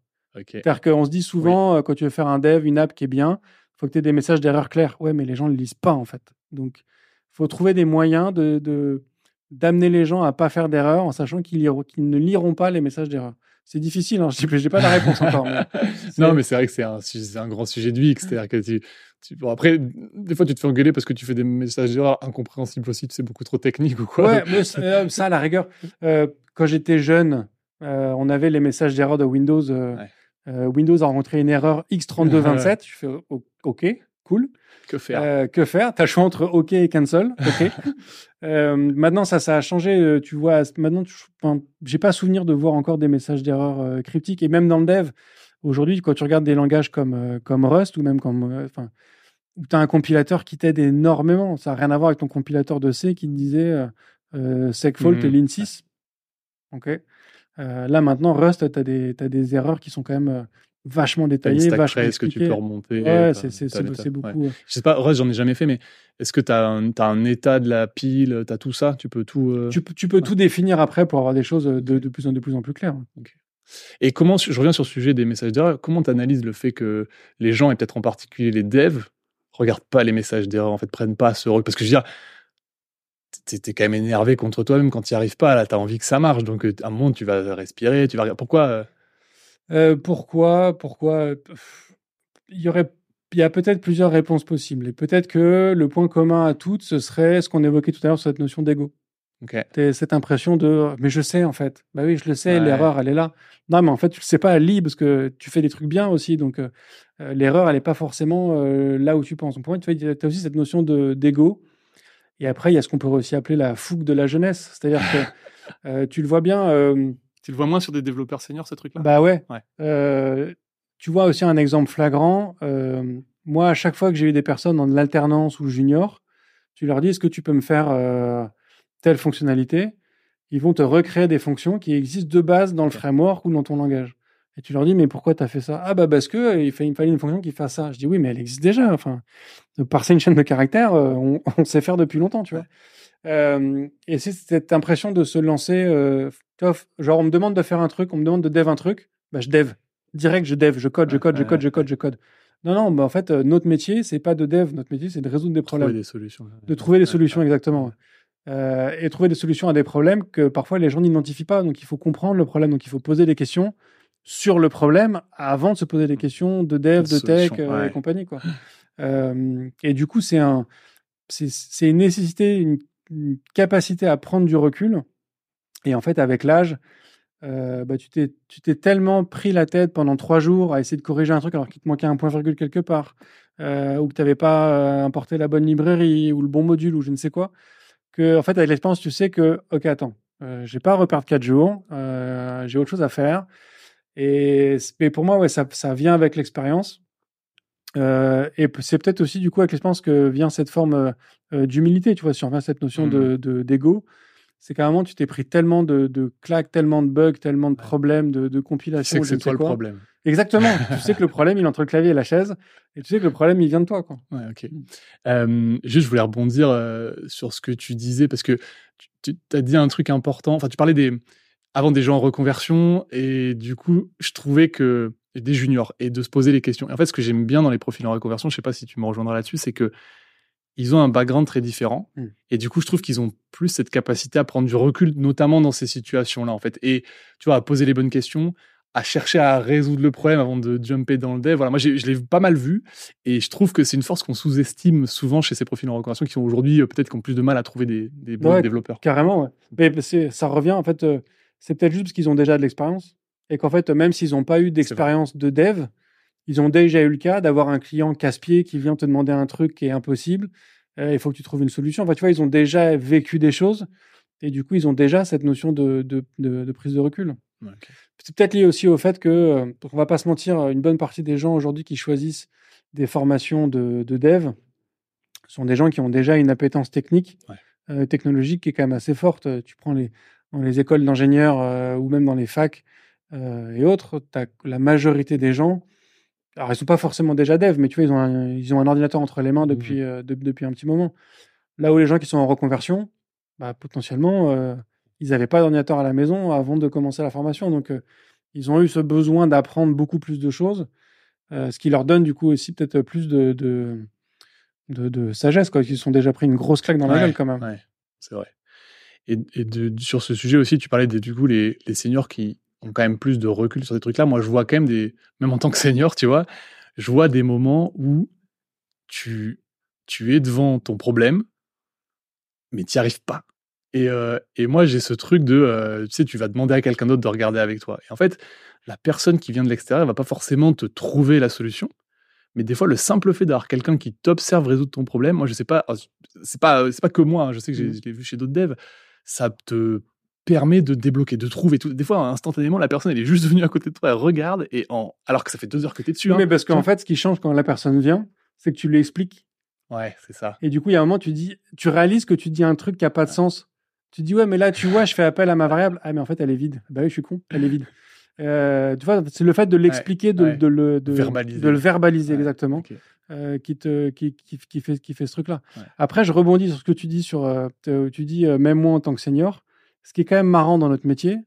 [SPEAKER 2] C'est-à-dire qu'on se dit souvent euh, quand tu veux faire un dev, une app qui est bien, faut que tu aies des messages d'erreur clairs. Ouais, mais les gens ne lisent pas en fait. Donc il faut trouver des moyens de d'amener les gens à pas faire d'erreur en sachant qu'ils ne liront pas les messages d'erreur. C'est difficile, hein. je n'ai pas la réponse encore.
[SPEAKER 1] non, mais c'est vrai que c'est un, un, grand sujet de vie. C'est-à-dire que tu, bon, après, des fois, tu te fais engueuler parce que tu fais des messages d'erreur incompréhensibles aussi, c'est beaucoup trop technique ou quoi.
[SPEAKER 2] Ouais, mais euh, ça, à la rigueur, euh, quand j'étais jeune, euh, on avait les messages d'erreur de Windows. Windows a rencontré une erreur X3227. je fais OK, cool.
[SPEAKER 1] Que faire? Euh,
[SPEAKER 2] Que faire? T'as le choix entre OK et cancel. OK. euh, maintenant, ça, ça a changé. Euh, tu vois, maintenant, j'ai pas souvenir de voir encore des messages d'erreur euh, cryptiques. Et même dans le dev, aujourd'hui, quand tu regardes des langages comme, comme Rust ou même comme. Enfin, où tu as un compilateur qui t'aide énormément. Ça n'a rien à voir avec ton compilateur de C qui te disait segfault mmh. et lin6. OK. là, maintenant, Rust, tu as, as, des erreurs qui sont quand même vachement détaillé, vachement
[SPEAKER 1] Est-ce que tu peux remonter
[SPEAKER 2] Ouais, c'est beaucoup.
[SPEAKER 1] Je sais pas, Rust, j'en ai jamais fait, mais est-ce que tu as, as, un état de la pile, tu as tout ça? Tu peux tout. Euh,
[SPEAKER 2] tu, tu, peux tout définir après pour avoir des choses de, de, plus, en, de plus en plus claires.
[SPEAKER 1] Et comment, je reviens sur le sujet des messages d'erreur, comment tu analyses le fait que les gens, et peut-être en particulier les devs, regardent pas les messages d'erreur, en fait, prennent pas ce rôle? Parce que je veux dire, tu es quand même énervé contre toi-même quand tu n'y arrives pas, là, tu as envie que ça marche, donc euh, à un moment, tu vas respirer, tu vas Pourquoi euh,
[SPEAKER 2] pourquoi Pourquoi Il y aurait il y a peut-être plusieurs réponses possibles. Et peut-être que le point commun à toutes, ce serait ce qu'on évoquait tout à l'heure sur cette notion d'ego.
[SPEAKER 1] Okay.
[SPEAKER 2] Cette impression de mais je sais en fait. Bah oui, je le sais, l'erreur elle est là. Non, mais en fait, tu le sais pas, lit parce que tu fais des trucs bien aussi. Donc euh, l'erreur, elle est pas forcément là où tu penses. Pour moi, tu as aussi cette notion de d'ego. Et après, il y a ce qu'on pourrait aussi appeler la fougue de la jeunesse. C'est-à-dire que tu le vois bien
[SPEAKER 1] tu le vois moins sur des développeurs seniors, ce truc-là?
[SPEAKER 2] Bah ouais. Euh, tu vois aussi un exemple flagrant. Euh, moi, à chaque fois que j'ai eu des personnes en alternance ou junior, tu leur dis est-ce que tu peux me faire euh, telle fonctionnalité? Ils vont te recréer des fonctions qui existent de base dans le framework ou dans ton langage. Et tu leur dis mais pourquoi tu as fait ça? Ah bah parce que il, fallait une fonction qui fasse ça. Je dis oui mais elle existe déjà. Enfin, parser une chaîne de caractères, on, on, sait faire depuis longtemps, tu vois. Euh, et c'est cette impression de se lancer, euh, genre on me demande de faire un truc, on me demande de dev un truc, bah je dev. Direct, je dev, je code, je code, je code, je code, je code. Non, non, bah en fait, euh, notre métier, c'est pas de dev, notre métier, c'est de résoudre des problèmes.
[SPEAKER 1] De trouver des solutions.
[SPEAKER 2] De trouver des solutions, exactement. et trouver des solutions à des problèmes que parfois les gens n'identifient pas. Donc il faut comprendre le problème, donc il faut poser des questions sur le problème avant de se poser des questions de dev, de, tech euh, et compagnie. Quoi. Et du coup, c'est un, c'est une nécessité, une, capacité à prendre du recul. Et en fait, avec l'âge, euh, bah, tu t'es tellement pris la tête pendant trois jours à essayer de corriger un truc alors qu'il te manquait un point virgule quelque part, euh, ou que tu n'avais pas euh, importé la bonne librairie ou le bon module ou je ne sais quoi, que en fait avec l'expérience tu sais que ok attends, euh, j'ai pas à reperdre quatre jours, euh, j'ai autre chose à faire. Et mais pour moi ouais ça, ça vient avec l'expérience. Euh, et c'est peut-être aussi du coup avec l'expérience que vient cette forme d'humilité, tu vois, si on revient à cette notion mmh. de d'ego c'est carrément, tu t'es pris tellement de, de, claques, tellement de bugs, tellement de problèmes, de, de compilations.
[SPEAKER 1] Tu sais que c'est toi le problème.
[SPEAKER 2] Exactement. tu sais que le problème, il est entre le clavier et la chaise. Et tu sais que le problème, il vient de toi. Quoi.
[SPEAKER 1] Ouais, ok. Euh, juste, je voulais rebondir euh, sur ce que tu disais, parce que tu, as dit un truc important. Enfin, tu parlais des, avant des gens en reconversion, et du coup, je trouvais que des juniors, et de se poser les questions. Et en fait, ce que j'aime bien dans les profils en reconversion, je sais pas si tu me rejoindras là-dessus, c'est que ils ont un background très différent. Mm. Et du coup, je trouve qu'ils ont plus cette capacité à prendre du recul, notamment dans ces situations-là, en fait. Et tu vois, à poser les bonnes questions, à chercher à résoudre le problème avant de jumper dans le dev. Voilà, moi, je l'ai pas mal vu. Et je trouve que c'est une force qu'on sous-estime souvent chez ces profils en reconversion qui sont aujourd'hui euh, peut-être qui ont plus de mal à trouver des, des bons développeurs.
[SPEAKER 2] Carrément, ouais. Mais ça revient, en fait, euh, c'est peut-être juste parce qu'ils ont déjà de l'expérience. Et qu'en fait, même s'ils n'ont pas eu d'expérience de dev, ils ont déjà eu le cas d'avoir un client casse-pied qui vient te demander un truc qui est impossible. Euh, il faut que tu trouves une solution. Enfin, tu vois, ils ont déjà vécu des choses et du coup, ils ont déjà cette notion de, de, prise de recul. C'est peut-être lié aussi au fait que, euh, on va pas se mentir, une bonne partie des gens aujourd'hui qui choisissent des formations de, dev sont des gens qui ont déjà une appétence technique, euh, technologique qui est quand même assez forte. Tu prends les, dans les écoles d'ingénieurs ou même dans les facs et autres, as la majorité des gens alors, ils sont pas forcément déjà dev, mais tu vois, ils ont un, ils ont un ordinateur entre les mains mmh depuis, euh, depuis un petit moment. Là où les gens qui sont en reconversion, bah, potentiellement, euh, ils n'avaient pas d'ordinateur à la maison avant de commencer la formation. Donc, euh, ils ont eu ce besoin d'apprendre beaucoup plus de choses, ce qui leur donne du coup aussi peut-être plus de, de, de, sagesse, quoi. Ils se sont déjà pris une grosse claque dans la gueule quand même.
[SPEAKER 1] Ouais, c'est vrai. Et, et sur ce sujet aussi, tu parlais des, du coup les, les seniors qui, ont quand même plus de recul sur ces trucs-là. Moi, je vois quand même des, même en tant que senior, tu vois, je vois des moments où tu, tu es devant ton problème, mais tu n'y arrives pas. Et, euh, et moi, j'ai ce truc de, euh, tu sais, tu vas demander à quelqu'un d'autre de regarder avec toi. Et en fait, la personne qui vient de l'extérieur va pas forcément te trouver la solution, mais des fois, le simple fait d'avoir quelqu'un qui t'observe résoudre ton problème, moi, je sais pas, oh, c'est pas, c'est pas que moi, hein, je sais que mmh. je l'ai vu chez d'autres devs, ça te permet de débloquer, de trouver tout. Des fois, instantanément, la personne, elle est juste venue à côté de toi, elle regarde, et en... alors que ça fait deux heures que tu es dessus.
[SPEAKER 2] mais hein. parce qu'en fait, ce qui change quand la personne vient, c'est que tu lui expliques.
[SPEAKER 1] Ouais, c'est ça.
[SPEAKER 2] Et du coup, il y a un moment, tu dis, tu réalises que tu dis un truc qui a pas de sens. Tu dis, ouais, mais là, tu vois, je fais appel à ma variable. Ah, mais en fait, elle est vide. Bah oui, je suis con, elle est vide. Euh, tu vois, c'est le fait de l'expliquer, de, de, le de, verbaliser, de le verbaliser exactement, euh, qui te qui, qui, qui, fait qui fait ce truc-là. Après, je rebondis sur ce que tu dis sur, euh, tu dis même moi en tant que senior, ce qui est quand même marrant dans notre métier,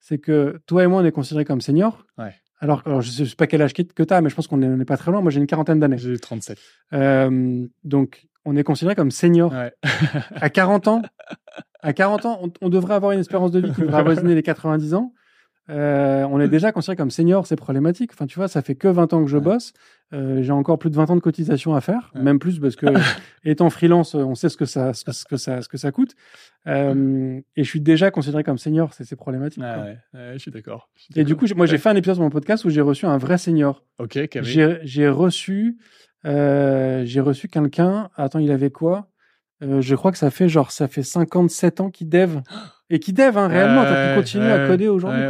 [SPEAKER 2] c'est que toi et moi, on est considérés comme seniors. Alors, je ne sais pas quel âge que tu as, mais je pense qu'on n'est pas très loin. Moi, j'ai une quarantaine d'années.
[SPEAKER 1] J'ai 37.
[SPEAKER 2] Euh, donc, on est considéré comme senior. à 40 ans, à 40 ans on, on, devrait avoir une espérance de vie qui devrait avoisiner les 90 ans. Euh, on est déjà considéré comme senior, c'est problématique. Enfin, tu vois, ça fait que 20 ans que je bosse. Euh, j'ai encore plus de 20 ans de cotisation à faire, même plus parce que étant freelance, on sait ce que ça, ce que ça, ce que ça coûte. Euh, et je suis déjà considéré comme senior, c'est problématique.
[SPEAKER 1] ouais. je suis d'accord.
[SPEAKER 2] Et du coup, moi, j'ai fait un épisode sur mon podcast où j'ai reçu un vrai senior.
[SPEAKER 1] Ok,
[SPEAKER 2] J'ai reçu, j'ai reçu quelqu'un. Attends, il avait quoi? Je crois que ça fait genre, ça fait 57 ans qu'il dev. et qui dev hein, réellement. tu as pu continuer à coder aujourd'hui.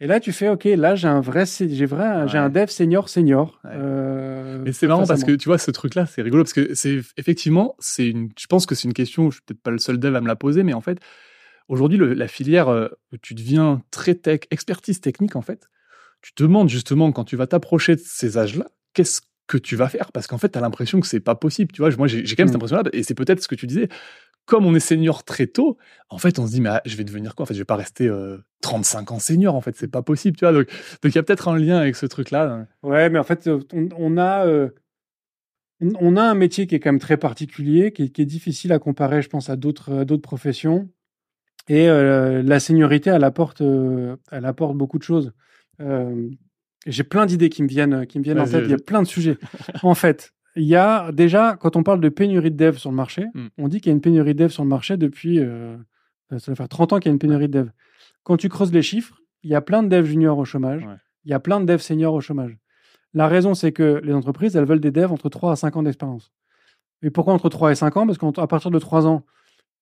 [SPEAKER 2] Et là, tu fais, OK, là, j'ai un vrai, j'ai vrai, j'ai un dev senior senior.
[SPEAKER 1] Euh, Mais c'est marrant parce que tu vois, ce truc-là, c'est rigolo parce que c'est effectivement, c'est une, je pense que c'est une question, je suis peut-être pas le seul dev à me la poser, mais en fait, aujourd'hui, la filière euh, où tu deviens très tech, expertise technique, en fait, tu te demandes justement quand tu vas t'approcher de ces âges-là, qu'est-ce que tu vas faire parce qu'en fait, tu as l'impression que c'est pas possible. Tu vois, moi, j'ai quand même cette mmh. impression-là, et c'est peut-être ce que tu disais comme on est senior très tôt, en fait, on se dit, mais ah, je vais devenir quoi? En fait, je vais pas rester 35 euh, ans senior, en fait, c'est pas possible, tu vois. Donc, il y a peut-être un lien avec ce truc-là.
[SPEAKER 2] Ouais, mais en fait, on, a. Euh, on a un métier qui est quand même très particulier, qui est, difficile à comparer, je pense, à d'autres d'autres professions. Et euh, la seniorité, elle apporte, euh, elle apporte beaucoup de choses. Euh, j'ai plein d'idées qui me viennent, qui me viennent en tête. Il y a plein de sujets. en fait, il y a déjà, quand on parle de pénurie de dev sur le marché, hmm. on dit qu'il y a une pénurie de dev sur le marché depuis, ça va faire 30 ans qu'il y a une pénurie de dev. Quand tu creuses les chiffres, il y a plein de devs juniors au chômage. Il y a plein de devs seniors au chômage. La raison, c'est que les entreprises, elles veulent des devs entre 3 à 5 ans d'expérience. Et pourquoi entre 3 et 5 ans? Parce qu'à partir de 3 ans,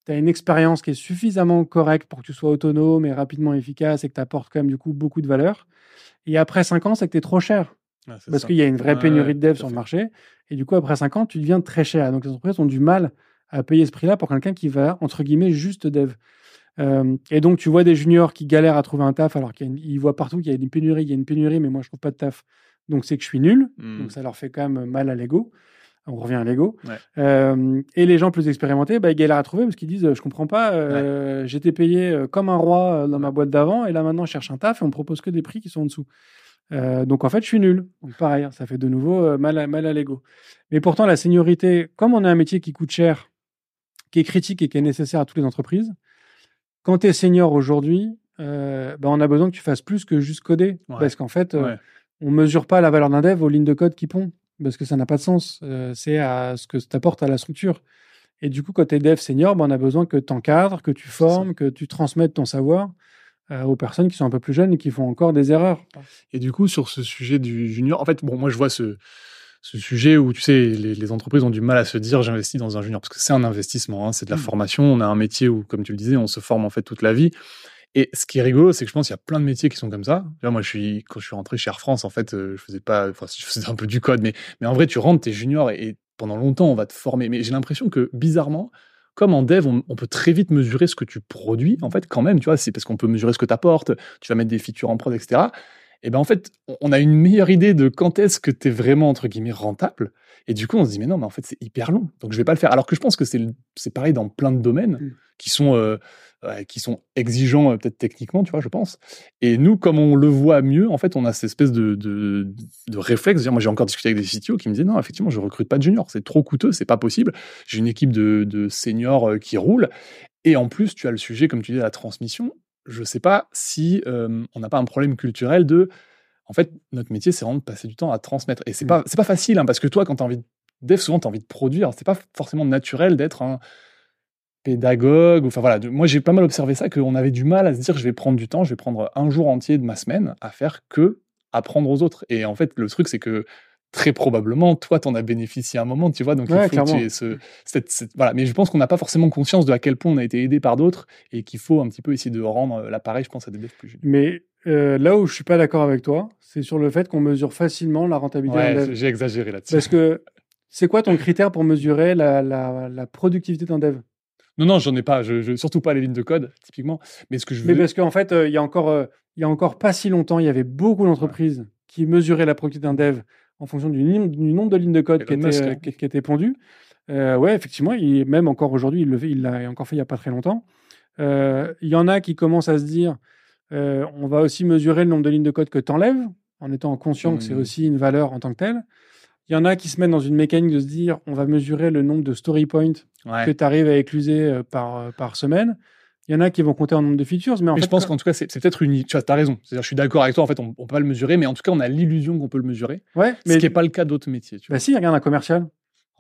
[SPEAKER 2] tu as une expérience qui est suffisamment correcte pour que tu sois autonome et rapidement efficace et que tu apportes quand même du coup beaucoup de valeur. Et après 5 ans, c'est que tu es trop cher. parce qu'il y a une vraie pénurie de devs sur le marché. Et du coup, après 5 ans, tu deviens très cher. Donc les entreprises ont du mal à payer ce prix-là pour quelqu'un qui va, entre guillemets, juste dev. Euh, et donc, tu vois des juniors qui galèrent à trouver un taf alors qu'ils voient partout qu'il y a une pénurie, il y a une pénurie, mais moi, je trouve pas de taf donc c'est que je suis nul, mmh. donc ça leur fait quand même mal à l'ego. On revient à l'ego. Euh, et les gens plus expérimentés, bah, ils galèrent à trouver parce qu'ils disent Je comprends pas, euh, j'étais payé euh, comme un roi dans ma boîte d'avant et là maintenant je cherche un taf et on me propose que des prix qui sont en dessous. donc en fait, je suis nul. Donc pareil, ça fait de nouveau mal à, mal à l'ego. Mais pourtant, la seniorité, comme on a un métier qui coûte cher, qui est critique et qui est nécessaire à toutes les entreprises, quand tu es senior aujourd'hui, bah, on a besoin que tu fasses plus que juste coder. Parce qu'en fait, on mesure pas la valeur d'un dev aux lignes de code qui pond, parce que ça n'a pas de sens. Euh, c'est à ce que ça t'apporte à la structure. Et du coup, quand tu es dev senior, ben, on a besoin que tu encadres, que tu formes, que tu transmettes ton savoir euh, aux personnes qui sont un peu plus jeunes et qui font encore des erreurs.
[SPEAKER 1] Et du coup, sur ce sujet du junior, en fait, bon, moi, je vois ce, ce sujet où, tu sais, les, entreprises ont du mal à se dire j'investis dans un junior, parce que c'est un investissement, hein, c'est de la mmh. formation, on a un métier où, comme tu le disais, on se forme en fait toute la vie. Et ce qui est rigolo, c'est que je pense qu'il y a plein de métiers qui sont comme ça. moi, je suis, quand je suis rentré chez Air France, en fait, euh, je faisais pas, enfin, je faisais un peu du code, mais, mais en vrai, tu rentres, t'es junior et, pendant longtemps, on va te former. Mais j'ai l'impression que, bizarrement, comme en dev, on, peut très vite mesurer ce que tu produis, en fait, quand même, tu vois, c'est parce qu'on peut mesurer ce que tu apportes, tu vas mettre des features en prod, etc. Et ben en fait, on a une meilleure idée de quand est-ce que tu es vraiment, entre guillemets, rentable. Et du coup, on se dit, mais non, mais en fait, c'est hyper long. Donc, je vais pas le faire. Alors que je pense que c'est pareil dans plein de domaines mmh. qui sont, euh, qui sont exigeants euh, peut-être techniquement, tu vois, je pense. Et nous, comme on le voit mieux, en fait, on a cette espèce de, de, de réflexe. Moi, j'ai encore discuté avec des CTO qui me disaient non, effectivement, je recrute pas de juniors, c'est trop coûteux, c'est pas possible. J'ai une équipe de, de seniors euh, qui roule. Et en plus, tu as le sujet, comme tu dis, de la transmission. Je sais pas si euh, on n'a pas un problème culturel de. En fait, notre métier, c'est vraiment de passer du temps à transmettre. Et c'est mmh. pas, pas facile, hein, parce que toi, quand tu as envie de dev, souvent, tu as envie de produire. C'est pas forcément naturel d'être un pédagogue. Enfin voilà, moi j'ai pas mal observé ça, qu'on avait du mal à se dire je vais prendre du temps, je vais prendre un jour entier de ma semaine à faire que apprendre aux autres. Et en fait, le truc c'est que très probablement, toi, t'en as bénéficié un moment, tu vois. Donc, il faut que tu ce, cette, voilà. Mais je pense qu'on n'a pas forcément conscience de à quel point on a été aidé par d'autres et qu'il faut un petit peu essayer de rendre l'appareil, je pense, à des devs plus jeunes.
[SPEAKER 2] Mais euh, là où je suis pas d'accord avec toi, c'est sur le fait qu'on mesure facilement la rentabilité.
[SPEAKER 1] Ouais, j'ai exagéré là-dessus.
[SPEAKER 2] Parce que c'est quoi ton critère pour mesurer la, la, la productivité d'un dev?
[SPEAKER 1] Non, non, j'en ai pas. Je, surtout pas les lignes de code, typiquement. Mais ce que je veux.
[SPEAKER 2] Mais parce qu'en fait, euh, il y a encore, euh, il y a encore pas si longtemps, il y avait beaucoup d'entreprises qui mesuraient la productivité d'un dev en fonction du, nombre de lignes de code qui était, euh, qui, était, pondu. ouais, effectivement, il, même encore aujourd'hui, il l'a encore fait il y a pas très longtemps. Il y en a qui commencent à se dire, on va aussi mesurer le nombre de lignes de code que tu enlèves, en étant conscient que c'est mmh. aussi une valeur en tant que telle. Il y en a qui se mettent dans une mécanique de se dire on va mesurer le nombre de story points que tu arrives à écluser euh, par, euh, par semaine. Il y en a qui vont compter en nombre de features, mais en
[SPEAKER 1] je pense qu'en tout cas, c'est peut-être une. Tu as raison. C'est-à-dire, je suis d'accord avec toi. En fait, on, ne peut pas le mesurer, mais en tout cas, on a l'illusion qu'on peut le mesurer.
[SPEAKER 2] Ouais,
[SPEAKER 1] mais... Ce qui n'est pas le cas d'autres métiers. Tu
[SPEAKER 2] bah si, regarde un commercial.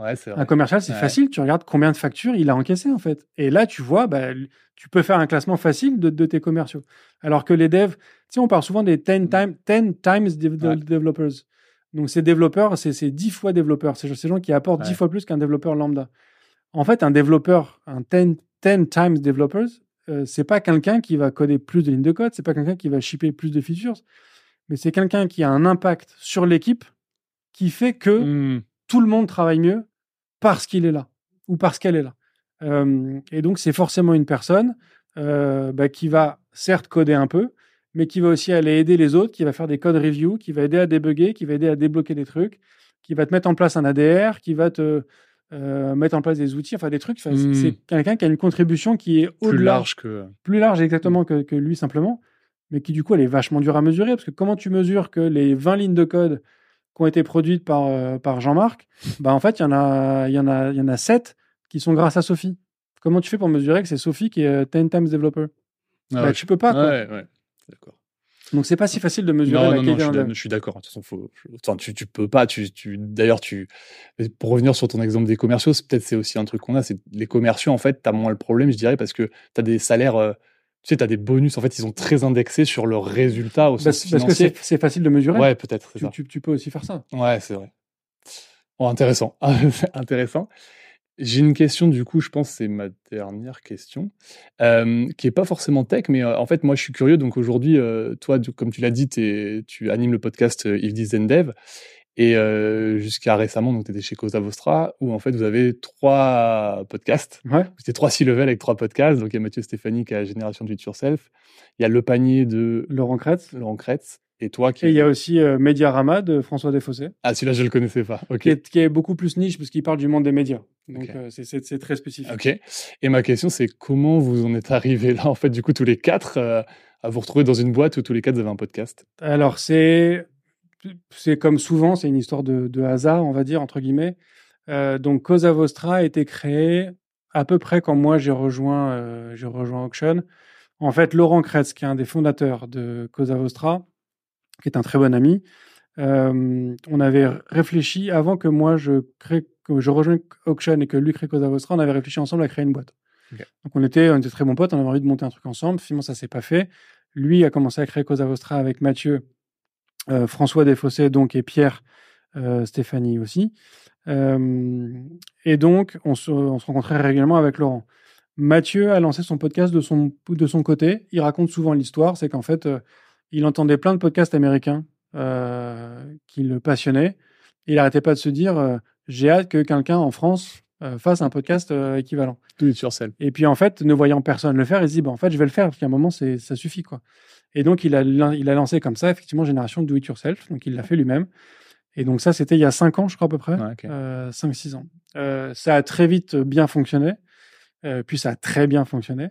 [SPEAKER 1] Ouais, vrai.
[SPEAKER 2] Un commercial, c'est facile. Tu regardes combien de factures il a encaissé, en fait. Et là, tu vois, bah, tu peux faire un classement facile de, de tes commerciaux. Alors que les devs, tu sais, on parle souvent des 10 time, times developers. Donc, ces développeurs, c'est 10 fois développeurs. C'est ces gens qui apportent 10 fois plus qu'un développeur lambda. En fait, un développeur, un 10, times developers, euh, c'est pas quelqu'un qui va coder plus de lignes de code, c'est pas quelqu'un qui va shipper plus de features, mais c'est quelqu'un qui a un impact sur l'équipe qui fait que hmm. tout le monde travaille mieux parce qu'il est là ou parce qu'elle est là. Euh, et donc, c'est forcément une personne euh, bah, qui va certes coder un peu, mais qui va aussi aller aider les autres, qui va faire des code review, qui va aider à débugger, qui va aider à débloquer des trucs, qui va te mettre en place un ADR, qui va te euh, mettre en place des outils, enfin des trucs. C'est hmm. quelqu'un qui a une contribution qui est
[SPEAKER 1] plus large que
[SPEAKER 2] plus large exactement que, que, lui simplement, mais qui du coup elle est vachement dure à mesurer parce que comment tu mesures que les 20 lignes de code qui ont été produites par, par Jean-Marc, bah, en fait, il y, en a, y, en a, y en a 7 qui sont grâce à Sophie. Comment tu fais pour mesurer que c'est Sophie qui est 10 times developer? Ah bah, Tu peux pas. Quoi.
[SPEAKER 1] Ouais, ouais. D'accord.
[SPEAKER 2] Donc c'est pas si facile de mesurer la
[SPEAKER 1] non, non, je, suis d'accord. De toute façon, faut, tu, tu peux pas. Tu, tu, D'ailleurs, tu, pour revenir sur ton exemple des commerciaux, peut-être c'est aussi un truc qu'on a. C'est les commerciaux, en fait, tu as moins le problème, je dirais, parce que tu as des salaires. Euh, tu sais, tu as des bonus, en fait, ils sont très indexés sur leurs résultats au sens
[SPEAKER 2] Parce que c'est facile de mesurer.
[SPEAKER 1] Ouais, peut-être.
[SPEAKER 2] Tu, tu, peux aussi faire ça.
[SPEAKER 1] Ouais, c'est vrai. Bon, intéressant. intéressant. J'ai une question, du coup, je pense que c'est ma dernière question, euh, qui est pas forcément tech, mais euh, en fait, moi, je suis curieux. Donc aujourd'hui, euh, toi, comme tu l'as dit, tu animes le podcast If This Then Dev, et jusqu'à récemment, donc tu étais chez Cosa Vostra, où en fait, vous avez trois podcasts.
[SPEAKER 2] Ouais.
[SPEAKER 1] C'était trois six levels avec trois podcasts. Donc il y a Mathieu Stéphanie qui a Génération de It Yourself. Il y a Le Panier de
[SPEAKER 2] Laurent Kretz.
[SPEAKER 1] Laurent Kretz. Et toi
[SPEAKER 2] qui... il y a aussi euh, Mediarama de François Desfossés.
[SPEAKER 1] Ah, celui-là, je le connaissais pas.
[SPEAKER 2] Qui, est, beaucoup plus niche parce qu'il parle du monde des médias. Donc, euh, c'est très spécifique.
[SPEAKER 1] Ok. Et ma question, c'est comment vous en êtes arrivés là, en fait, du coup, tous les quatre, euh, à vous retrouver dans une boîte où tous les quatre, vous avez un podcast?
[SPEAKER 2] Alors, c'est comme souvent, c'est une histoire de, hasard, on va dire, entre guillemets. donc, Cosa Vostra a été créé à peu près quand moi j'ai rejoint, j'ai rejoint Auction. En fait, Laurent Kretz, qui est un des fondateurs de Cosa Vostra, qui est un très bon ami. Euh, on avait réfléchi avant que moi je crée, que je rejoigne Auction et que lui crée Cosa Vostra, on avait réfléchi ensemble à créer une boîte. Donc on était, on était très bons potes, on avait envie de monter un truc ensemble. Finalement, ça s'est pas fait. Lui a commencé à créer Cosa Vostra avec Mathieu, euh, François Desfossés donc et Pierre euh, Stéphanie aussi. et donc on se, on se rencontrait régulièrement avec Laurent. Mathieu a lancé son podcast de son, de son côté. Il raconte souvent l'histoire, c'est qu'en fait, il entendait plein de podcasts américains euh, qui le passionnaient. Et il n'arrêtait pas de se dire euh, j'ai hâte que quelqu'un en France euh, fasse un podcast équivalent.
[SPEAKER 1] Tout sur scène.
[SPEAKER 2] Et puis en fait, ne voyant personne le faire, il se dit bah, en fait, je vais le faire parce qu'à un moment, c'est ça suffit quoi. Et donc il a il a lancé comme ça effectivement génération do it yourself. Donc il l'a fait lui-même. Et donc ça, c'était il y a cinq ans, je crois à peu près, 5-6 ans. ça a très vite bien fonctionné. puis ça a très bien fonctionné.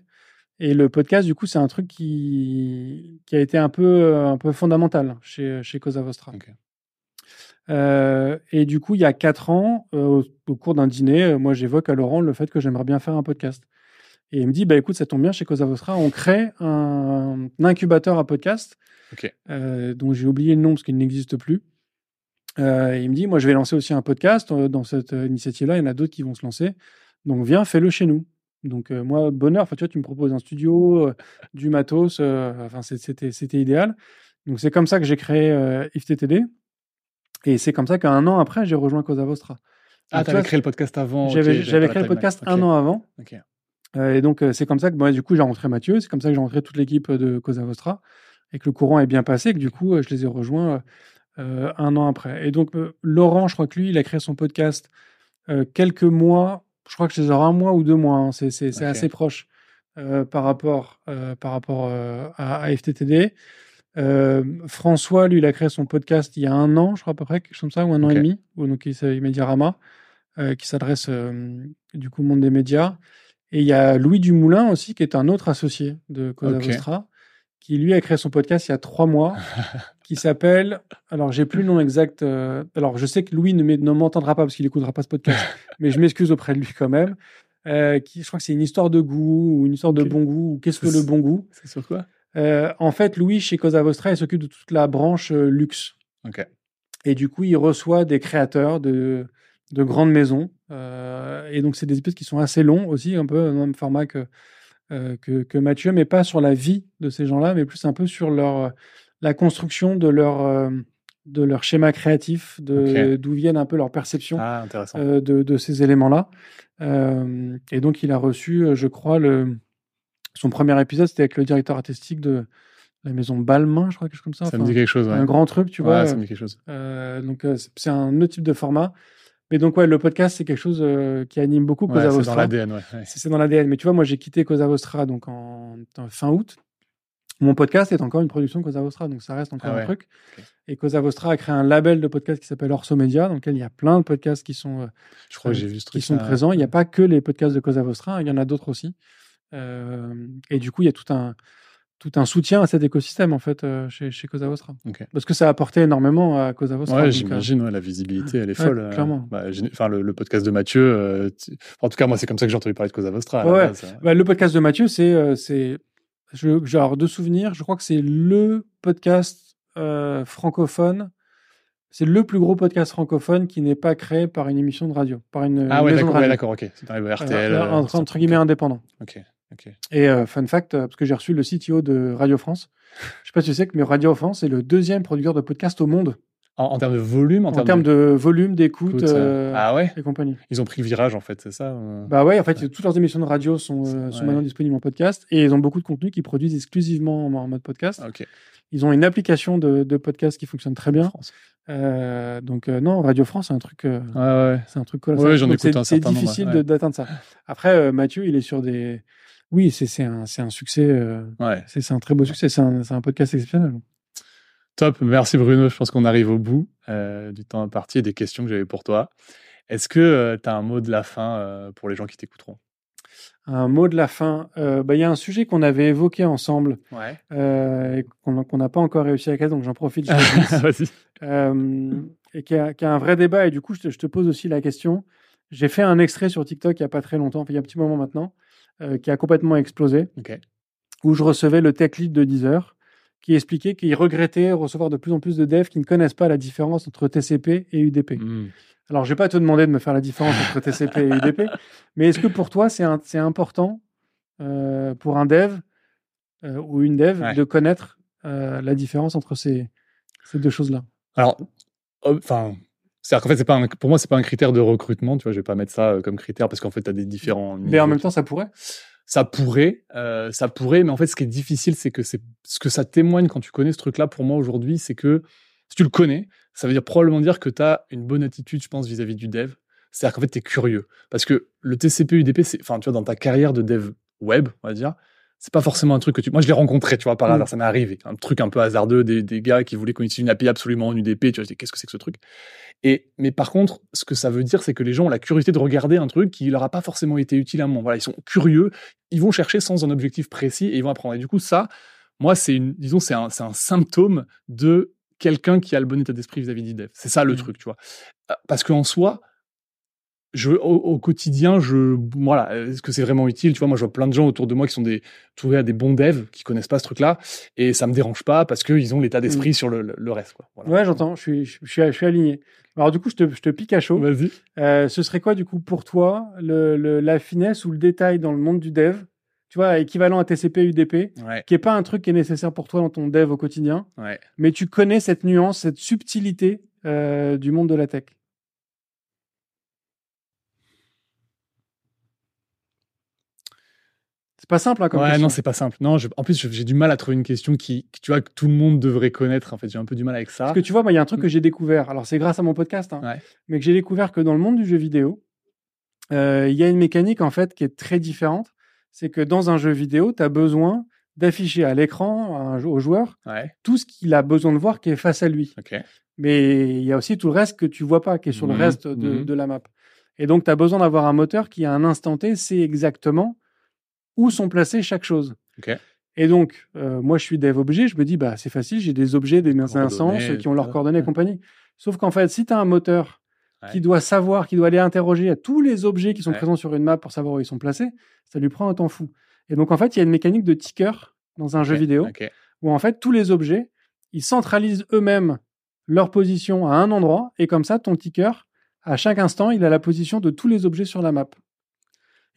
[SPEAKER 2] Et le podcast, du coup, c'est un truc qui, qui a été un peu, un peu fondamental chez, chez Cosa Vostra. Euh, et du coup, il y a quatre ans, euh, au, cours d'un dîner, euh, moi, j'évoque à Laurent le fait que j'aimerais bien faire un podcast. Et il me dit, bah écoute, ça tombe bien, chez Cosa Vostra, on crée un, incubateur à podcast, dont j'ai oublié le nom parce qu'il n'existe plus. il me dit, moi, je vais lancer aussi un podcast dans cette initiative-là. Il y en a d'autres qui vont se lancer. Donc, viens, fais-le chez nous. Donc moi, bonheur, enfin tu vois, tu me proposes un studio, du matos, enfin c'était c'était idéal. Donc c'est comme ça que j'ai créé IFTTD. Et c'est comme ça qu'un an après, j'ai rejoint Cosa Vostra.
[SPEAKER 1] ah, tu avais créé le podcast avant
[SPEAKER 2] J'avais créé le podcast un an avant. et donc c'est comme ça que moi, du coup j'ai rencontré Mathieu, c'est comme ça que j'ai rencontré toute l'équipe de Cosa Vostra et que le courant est bien passé, que du coup je les ai rejoints un an après. Et donc Laurent, je crois que lui, il a créé son podcast quelques mois je crois que je les aurai un mois ou deux mois. Hein. C'est assez proche euh, par rapport, euh, par rapport euh, à, FTTD. François, lui, il a créé son podcast il y a un an, je crois à peu près, quelque chose comme ça, ou un an et demi, donc il s'appelle Mediarama, qui s'adresse du coup au monde des médias. Et il y a Louis Dumoulin aussi, qui est un autre associé de Cosa Vostra, qui lui a créé son podcast il y a trois mois, qui s'appelle. Alors, j'ai plus le nom exact. Euh, alors, je sais que Louis ne m'entendra pas parce qu'il écoutera pas ce podcast, mais je m'excuse auprès de lui quand même. Euh, qui, je crois que c'est une histoire de goût ou une histoire de bon goût. Ou qu'est-ce que le bon goût
[SPEAKER 1] C'est sur quoi?
[SPEAKER 2] Euh, En fait, Louis, chez Cosa Vostra, il s'occupe de toute la branche luxe. Et du coup, il reçoit des créateurs de, de grandes maisons. et donc, c'est des épisodes qui sont assez longs aussi, un peu dans le même format que euh, que, Mathieu, mais pas sur la vie de ces gens-là, mais plus un peu sur leur, la construction de leur, euh, de leur schéma créatif, d'où viennent un peu leurs perceptions
[SPEAKER 1] ah,
[SPEAKER 2] euh, de, de, ces éléments-là. et donc, il a reçu, je crois, le, son premier épisode, c'était avec le directeur artistique de la maison Balmain, je crois, quelque chose comme ça.
[SPEAKER 1] Ça me dit quelque chose,
[SPEAKER 2] Un grand truc, tu vois.
[SPEAKER 1] ça me dit quelque chose.
[SPEAKER 2] donc, c'est un autre type de format. Mais donc, ouais, le podcast, c'est quelque chose euh, qui anime beaucoup Cosa
[SPEAKER 1] Vostra. C'est dans l'ADN, ouais.
[SPEAKER 2] C'est dans l'ADN. Mais tu vois, moi, j'ai quitté Cosa Vostra donc en, fin août. Mon podcast est encore une production Cosa Vostra, donc ça reste encore ah un truc. Et Cosa Vostra a créé un label de podcast qui s'appelle Orso Media, dans lequel il y a plein de podcasts qui sont, euh,
[SPEAKER 1] Je crois que j'ai vu ce
[SPEAKER 2] qui sont présents. Il n'y a pas que les podcasts de Cosa Vostra, il y en a d'autres aussi. Euh, et du coup, il y a tout un, tout un soutien à cet écosystème en fait euh, chez, chez Cosa Vostra. Parce que ça a apporté énormément à Cosa Vostra.
[SPEAKER 1] Ouais,
[SPEAKER 2] donc, euh,
[SPEAKER 1] j'imagine, ouais, la visibilité, elle est
[SPEAKER 2] Ouais,
[SPEAKER 1] folle. euh,
[SPEAKER 2] clairement.
[SPEAKER 1] bah, Enfin, le, le podcast de Mathieu, euh, tu- en tout cas, moi, c'est comme ça que j'ai entendu parler de Cosa Vostra.
[SPEAKER 2] Ouais,
[SPEAKER 1] base, euh.
[SPEAKER 2] bah, le podcast de Mathieu, c'est, c'est, je, genre de souvenirs, je crois que c'est le podcast francophone. C'est le plus gros podcast francophone qui n'est pas créé par une émission de radio, par une
[SPEAKER 1] Ah ouais,
[SPEAKER 2] maison de
[SPEAKER 1] d'accord, ouais,
[SPEAKER 2] radio.
[SPEAKER 1] d'accord, ok. C'est RTL.
[SPEAKER 2] entre, entre guillemets indépendant.
[SPEAKER 1] Ok,
[SPEAKER 2] Et euh, fun fact, euh, parce que j'ai reçu le CTO de Radio France. Je sais pas si tu sais que mais Radio France est le deuxième producteur de podcast au monde
[SPEAKER 1] En, en termes de volume, en,
[SPEAKER 2] en, termes de, volume, d'écoute
[SPEAKER 1] écoute, euh, Ah ouais
[SPEAKER 2] et compagnie.
[SPEAKER 1] Ils ont pris le virage, en fait, c'est ça euh
[SPEAKER 2] Bah ouais, en fait, toutes leurs émissions de radio sont, euh, sont
[SPEAKER 1] Ouais.
[SPEAKER 2] maintenant disponibles en podcast et ils ont beaucoup de contenu qu'ils produisent exclusivement en, en mode podcast.
[SPEAKER 1] Ah.
[SPEAKER 2] Ils ont une application de, de podcast qui fonctionne très bien. Euh, donc non, Radio France, c'est un truc,
[SPEAKER 1] Ouais, ouais.
[SPEAKER 2] c'est un truc colossal. C'est- difficile d'atteindre ça. Après, Mathieu, il est sur des, oui, c'est un, succès. euh,
[SPEAKER 1] Ouais.
[SPEAKER 2] c'est un très beau succès. C'est un, podcast exceptionnel.
[SPEAKER 1] Top, merci Bruno. Je pense qu'on arrive au bout euh, du temps imparti et des questions que j'avais pour toi. Est-ce que tu as un mot de la fin euh, pour les gens qui t'écouteront?
[SPEAKER 2] Un mot de la fin. Euh, bah, il y a un sujet qu'on avait évoqué ensemble
[SPEAKER 1] Ouais.
[SPEAKER 2] euh, et qu'on n'a pas encore réussi à caser, donc j'en profite. je. Euh, et qui a, qui a un vrai débat. Et du coup, je te, je te pose aussi la question. J'ai fait un extrait sur TikTok il n'y a pas très longtemps, il y a un petit moment maintenant, euh, qui a complètement explosé, où je recevais le tech lead de Deezer, qui expliquait qu'il regrettait recevoir de plus en plus de devs qui ne connaissent pas la différence entre TCP et UDP.
[SPEAKER 1] Hmm.
[SPEAKER 2] Alors, je vais pas te demander de me faire la différence entre TCP et UDP, mais est-ce que pour toi, c'est important euh, pour un dev euh, ou une dev
[SPEAKER 1] Ouais.
[SPEAKER 2] de connaître euh, la différence entre ces, ces deux choses-là?
[SPEAKER 1] Alors, euh, enfin, c'est-à-dire qu'en fait, c'est pas un- pour moi, c'est pas un critère de recrutement. Tu vois, je vais pas mettre ça euh, comme critère parce qu'en fait, tu as des différents.
[SPEAKER 2] Mais en même temps, ça pourrait.
[SPEAKER 1] ça pourrait, euh, ça pourrait, mais en fait, ce qui est difficile, c'est que c'est ce que ça témoigne quand tu connais ce truc-là. Pour moi, aujourd'hui, c'est que si tu le connais, ça veut dire probablement dire que tu as une bonne attitude, je pense, vis-à-vis du dev. C'est-à-dire qu'en fait, tu es curieux. Parce que le TCP UDP, c'est, enfin, tu vois, dans ta carrière de dev web, on va dire, c'est pas forcément un truc que tu. Moi, je l'ai rencontré, tu vois, par
[SPEAKER 2] Mm.
[SPEAKER 1] hasard, ça m'est arrivé. Un truc un peu hasardeux, des, des gars qui voulaient qu'on utilise une API absolument en UDP, tu vois, qu'est-ce que c'est que ce truc? Et, mais par contre, ce que ça veut dire, c'est que les gens ont la curiosité de regarder un truc qui leur a pas forcément été utile à un moment. Voilà, ils sont curieux, ils vont chercher sans un objectif précis et ils vont apprendre. Et du coup, ça, moi, c'est une, disons, c'est un, un symptôme de quelqu'un qui a le bon état d'esprit vis-à-vis du dev. C'est ça le
[SPEAKER 2] Mhm.
[SPEAKER 1] truc, tu vois. Euh, Parce qu'en soi, je, au, au quotidien, je, voilà, est-ce que c'est vraiment utile? Tu vois, moi, je vois plein de gens autour de moi qui sont des, trouvés à des bons devs, qui connaissent pas ce truc-là, et ça me dérange pas parce qu'ils ont l'état d'esprit sur le, le- le reste, quoi. Voilà.
[SPEAKER 2] Ouais, j'entends, je suis, je, suis, je suis aligné. Alors, du coup, je te, je te pique à chaud.
[SPEAKER 1] Vas-y.
[SPEAKER 2] Euh, ce serait quoi, du coup, pour toi, le, le- la finesse ou le détail dans le monde du dev? Tu vois, équivalent à TCP, UDP,
[SPEAKER 1] Ouais,
[SPEAKER 2] qui est pas un truc qui est nécessaire pour toi dans ton dev au quotidien,
[SPEAKER 1] ouais.
[SPEAKER 2] mais tu connais cette nuance, cette subtilité euh, du monde de la tech. C'est pas simple, hein, comme
[SPEAKER 1] ouais,
[SPEAKER 2] question.
[SPEAKER 1] non, c'est pas simple. Non, je- en plus, j'ai du mal à trouver une question qui, qui, tu vois, que tout le monde devrait connaître. En fait, j'ai un peu du mal avec ça.
[SPEAKER 2] Parce que tu vois, moi, il y a un truc que j'ai découvert. Alors, c'est grâce à mon podcast, hein,
[SPEAKER 1] Ouais.
[SPEAKER 2] mais que j'ai découvert que dans le monde du jeu vidéo, euh, il y a une mécanique, en fait, qui est très différente. C'est que dans un jeu vidéo, tu as besoin d'afficher à l'écran, au joueur,
[SPEAKER 1] Ouais,
[SPEAKER 2] tout ce qu'il a besoin de voir qui est face à lui. Mais il y a aussi tout le reste que tu vois pas, qui est sur le
[SPEAKER 1] Mhm,
[SPEAKER 2] reste de,
[SPEAKER 1] mhm.
[SPEAKER 2] de la map. Et donc, tu as besoin d'avoir un moteur qui, à un instant T, sait exactement où sont placés chaque chose. Et donc, euh, moi, je suis dev objet, je me dis, bah, c'est facile, j'ai des objets, des
[SPEAKER 1] Coordonnées,
[SPEAKER 2] instances qui ont leurs coordonnées et
[SPEAKER 1] Ouais.
[SPEAKER 2] compagnie. Sauf qu'en fait, si tu as un moteur
[SPEAKER 1] Ouais.
[SPEAKER 2] qui doit savoir, qui doit aller interroger à tous les objets qui sont
[SPEAKER 1] Ouais.
[SPEAKER 2] présents sur une map pour savoir où ils sont placés, ça lui prend un temps fou. Et donc, en fait, il y a une mécanique de ticker dans un jeu vidéo où en fait tous les objets, ils centralisent eux-mêmes leur position à un endroit et comme ça ton ticker, à chaque instant, il a la position de tous les objets sur la map.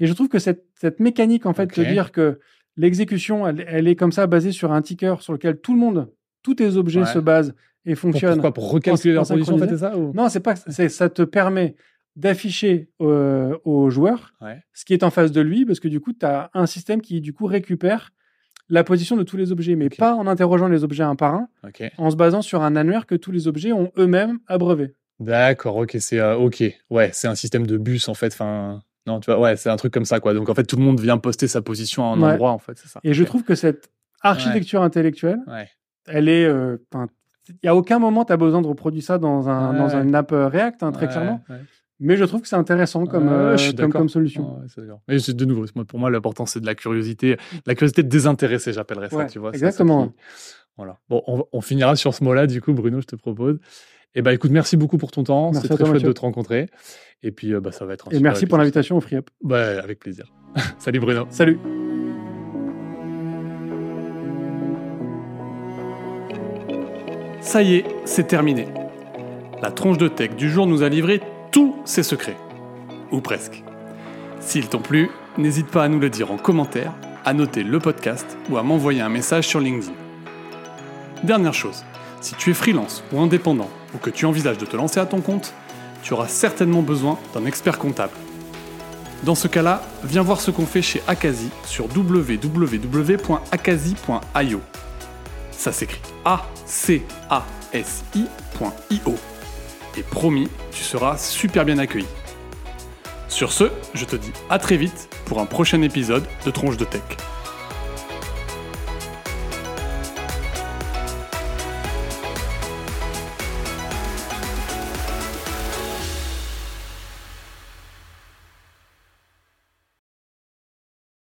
[SPEAKER 2] Et je trouve que cette, cette mécanique en fait
[SPEAKER 1] Ok.
[SPEAKER 2] de dire que l'exécution, elle, elle est comme ça basée sur un ticker sur lequel tout le monde, tous tes objets
[SPEAKER 1] Ouais.
[SPEAKER 2] se basent et
[SPEAKER 1] Pour,
[SPEAKER 2] fonctionnent.
[SPEAKER 1] pourquoi Pour recalculer leur position, en fait, c'est ça ou...
[SPEAKER 2] Non, c'est pas, ça te permet d'afficher euh, au joueur
[SPEAKER 1] Ouais.
[SPEAKER 2] ce qui est en face de lui, parce que du coup, tu as un système qui du coup récupère la position de tous les objets, mais pas en interrogeant les objets un par un, en se basant sur un annuaire que tous les objets ont eux-mêmes abreuvé.
[SPEAKER 1] D'accord, ok, c'est euh, ok. Ouais, c'est un système de bus en fait. Enfin, non, tu vois, ouais, c'est un truc comme ça quoi. Donc en fait, tout le monde vient poster sa position à un
[SPEAKER 2] Ouais.
[SPEAKER 1] endroit en fait, c'est ça.
[SPEAKER 2] Et je trouve que cette architecture intellectuelle,
[SPEAKER 1] Ouais.
[SPEAKER 2] elle est. euh, Il n'y a aucun moment tu as besoin de reproduire ça dans, un,
[SPEAKER 1] Ouais,
[SPEAKER 2] dans
[SPEAKER 1] ouais.
[SPEAKER 2] une app euh, React, hein, très
[SPEAKER 1] Ouais,
[SPEAKER 2] clairement.
[SPEAKER 1] ouais.
[SPEAKER 2] Mais je trouve que c'est intéressant comme,
[SPEAKER 1] Ouais,
[SPEAKER 2] euh, comme,
[SPEAKER 1] d'accord.
[SPEAKER 2] comme solution.
[SPEAKER 1] Ouais, ouais. Mais c'est de nouveau, pour moi, l'important, c'est de la curiosité, la curiosité désintéressée, j'appellerais ça,
[SPEAKER 2] Ouais,
[SPEAKER 1] tu vois. ça
[SPEAKER 2] exactement.
[SPEAKER 1] qui- Voilà. Bon, on, on finira sur ce mot-là, du coup, Bruno, je te propose. Eh ben, écoute, merci beaucoup pour ton temps.
[SPEAKER 2] Merci
[SPEAKER 1] C'est
[SPEAKER 2] à
[SPEAKER 1] très
[SPEAKER 2] toi,
[SPEAKER 1] chouette
[SPEAKER 2] Mathieu.
[SPEAKER 1] de te rencontrer. Et puis, euh, bah, ça va être un
[SPEAKER 2] Et
[SPEAKER 1] super
[SPEAKER 2] merci pour l'invitation au Free Up.
[SPEAKER 1] Bah, avec plaisir. Salut, Bruno.
[SPEAKER 2] Salut.
[SPEAKER 1] Ça y est, c'est terminé. La tronche de tech du jour nous a livré tous ses secrets. Ou presque. S'ils t'ont plu, n'hésite pas à nous le dire en commentaire, à noter le podcast ou à m'envoyer un message sur LinkedIn. Dernière chose, si tu es freelance ou indépendant ou que tu envisages de te lancer à ton compte, tu auras certainement besoin d'un expert comptable. Dans ce cas-là, viens voir ce qu'on fait chez Akazi sur www.akazi.io. Ça s'écrit A-C-A-S-I.io. Et promis, tu seras super bien accueilli. Sur ce, je te dis à très vite pour un prochain épisode de Tronche de Tech.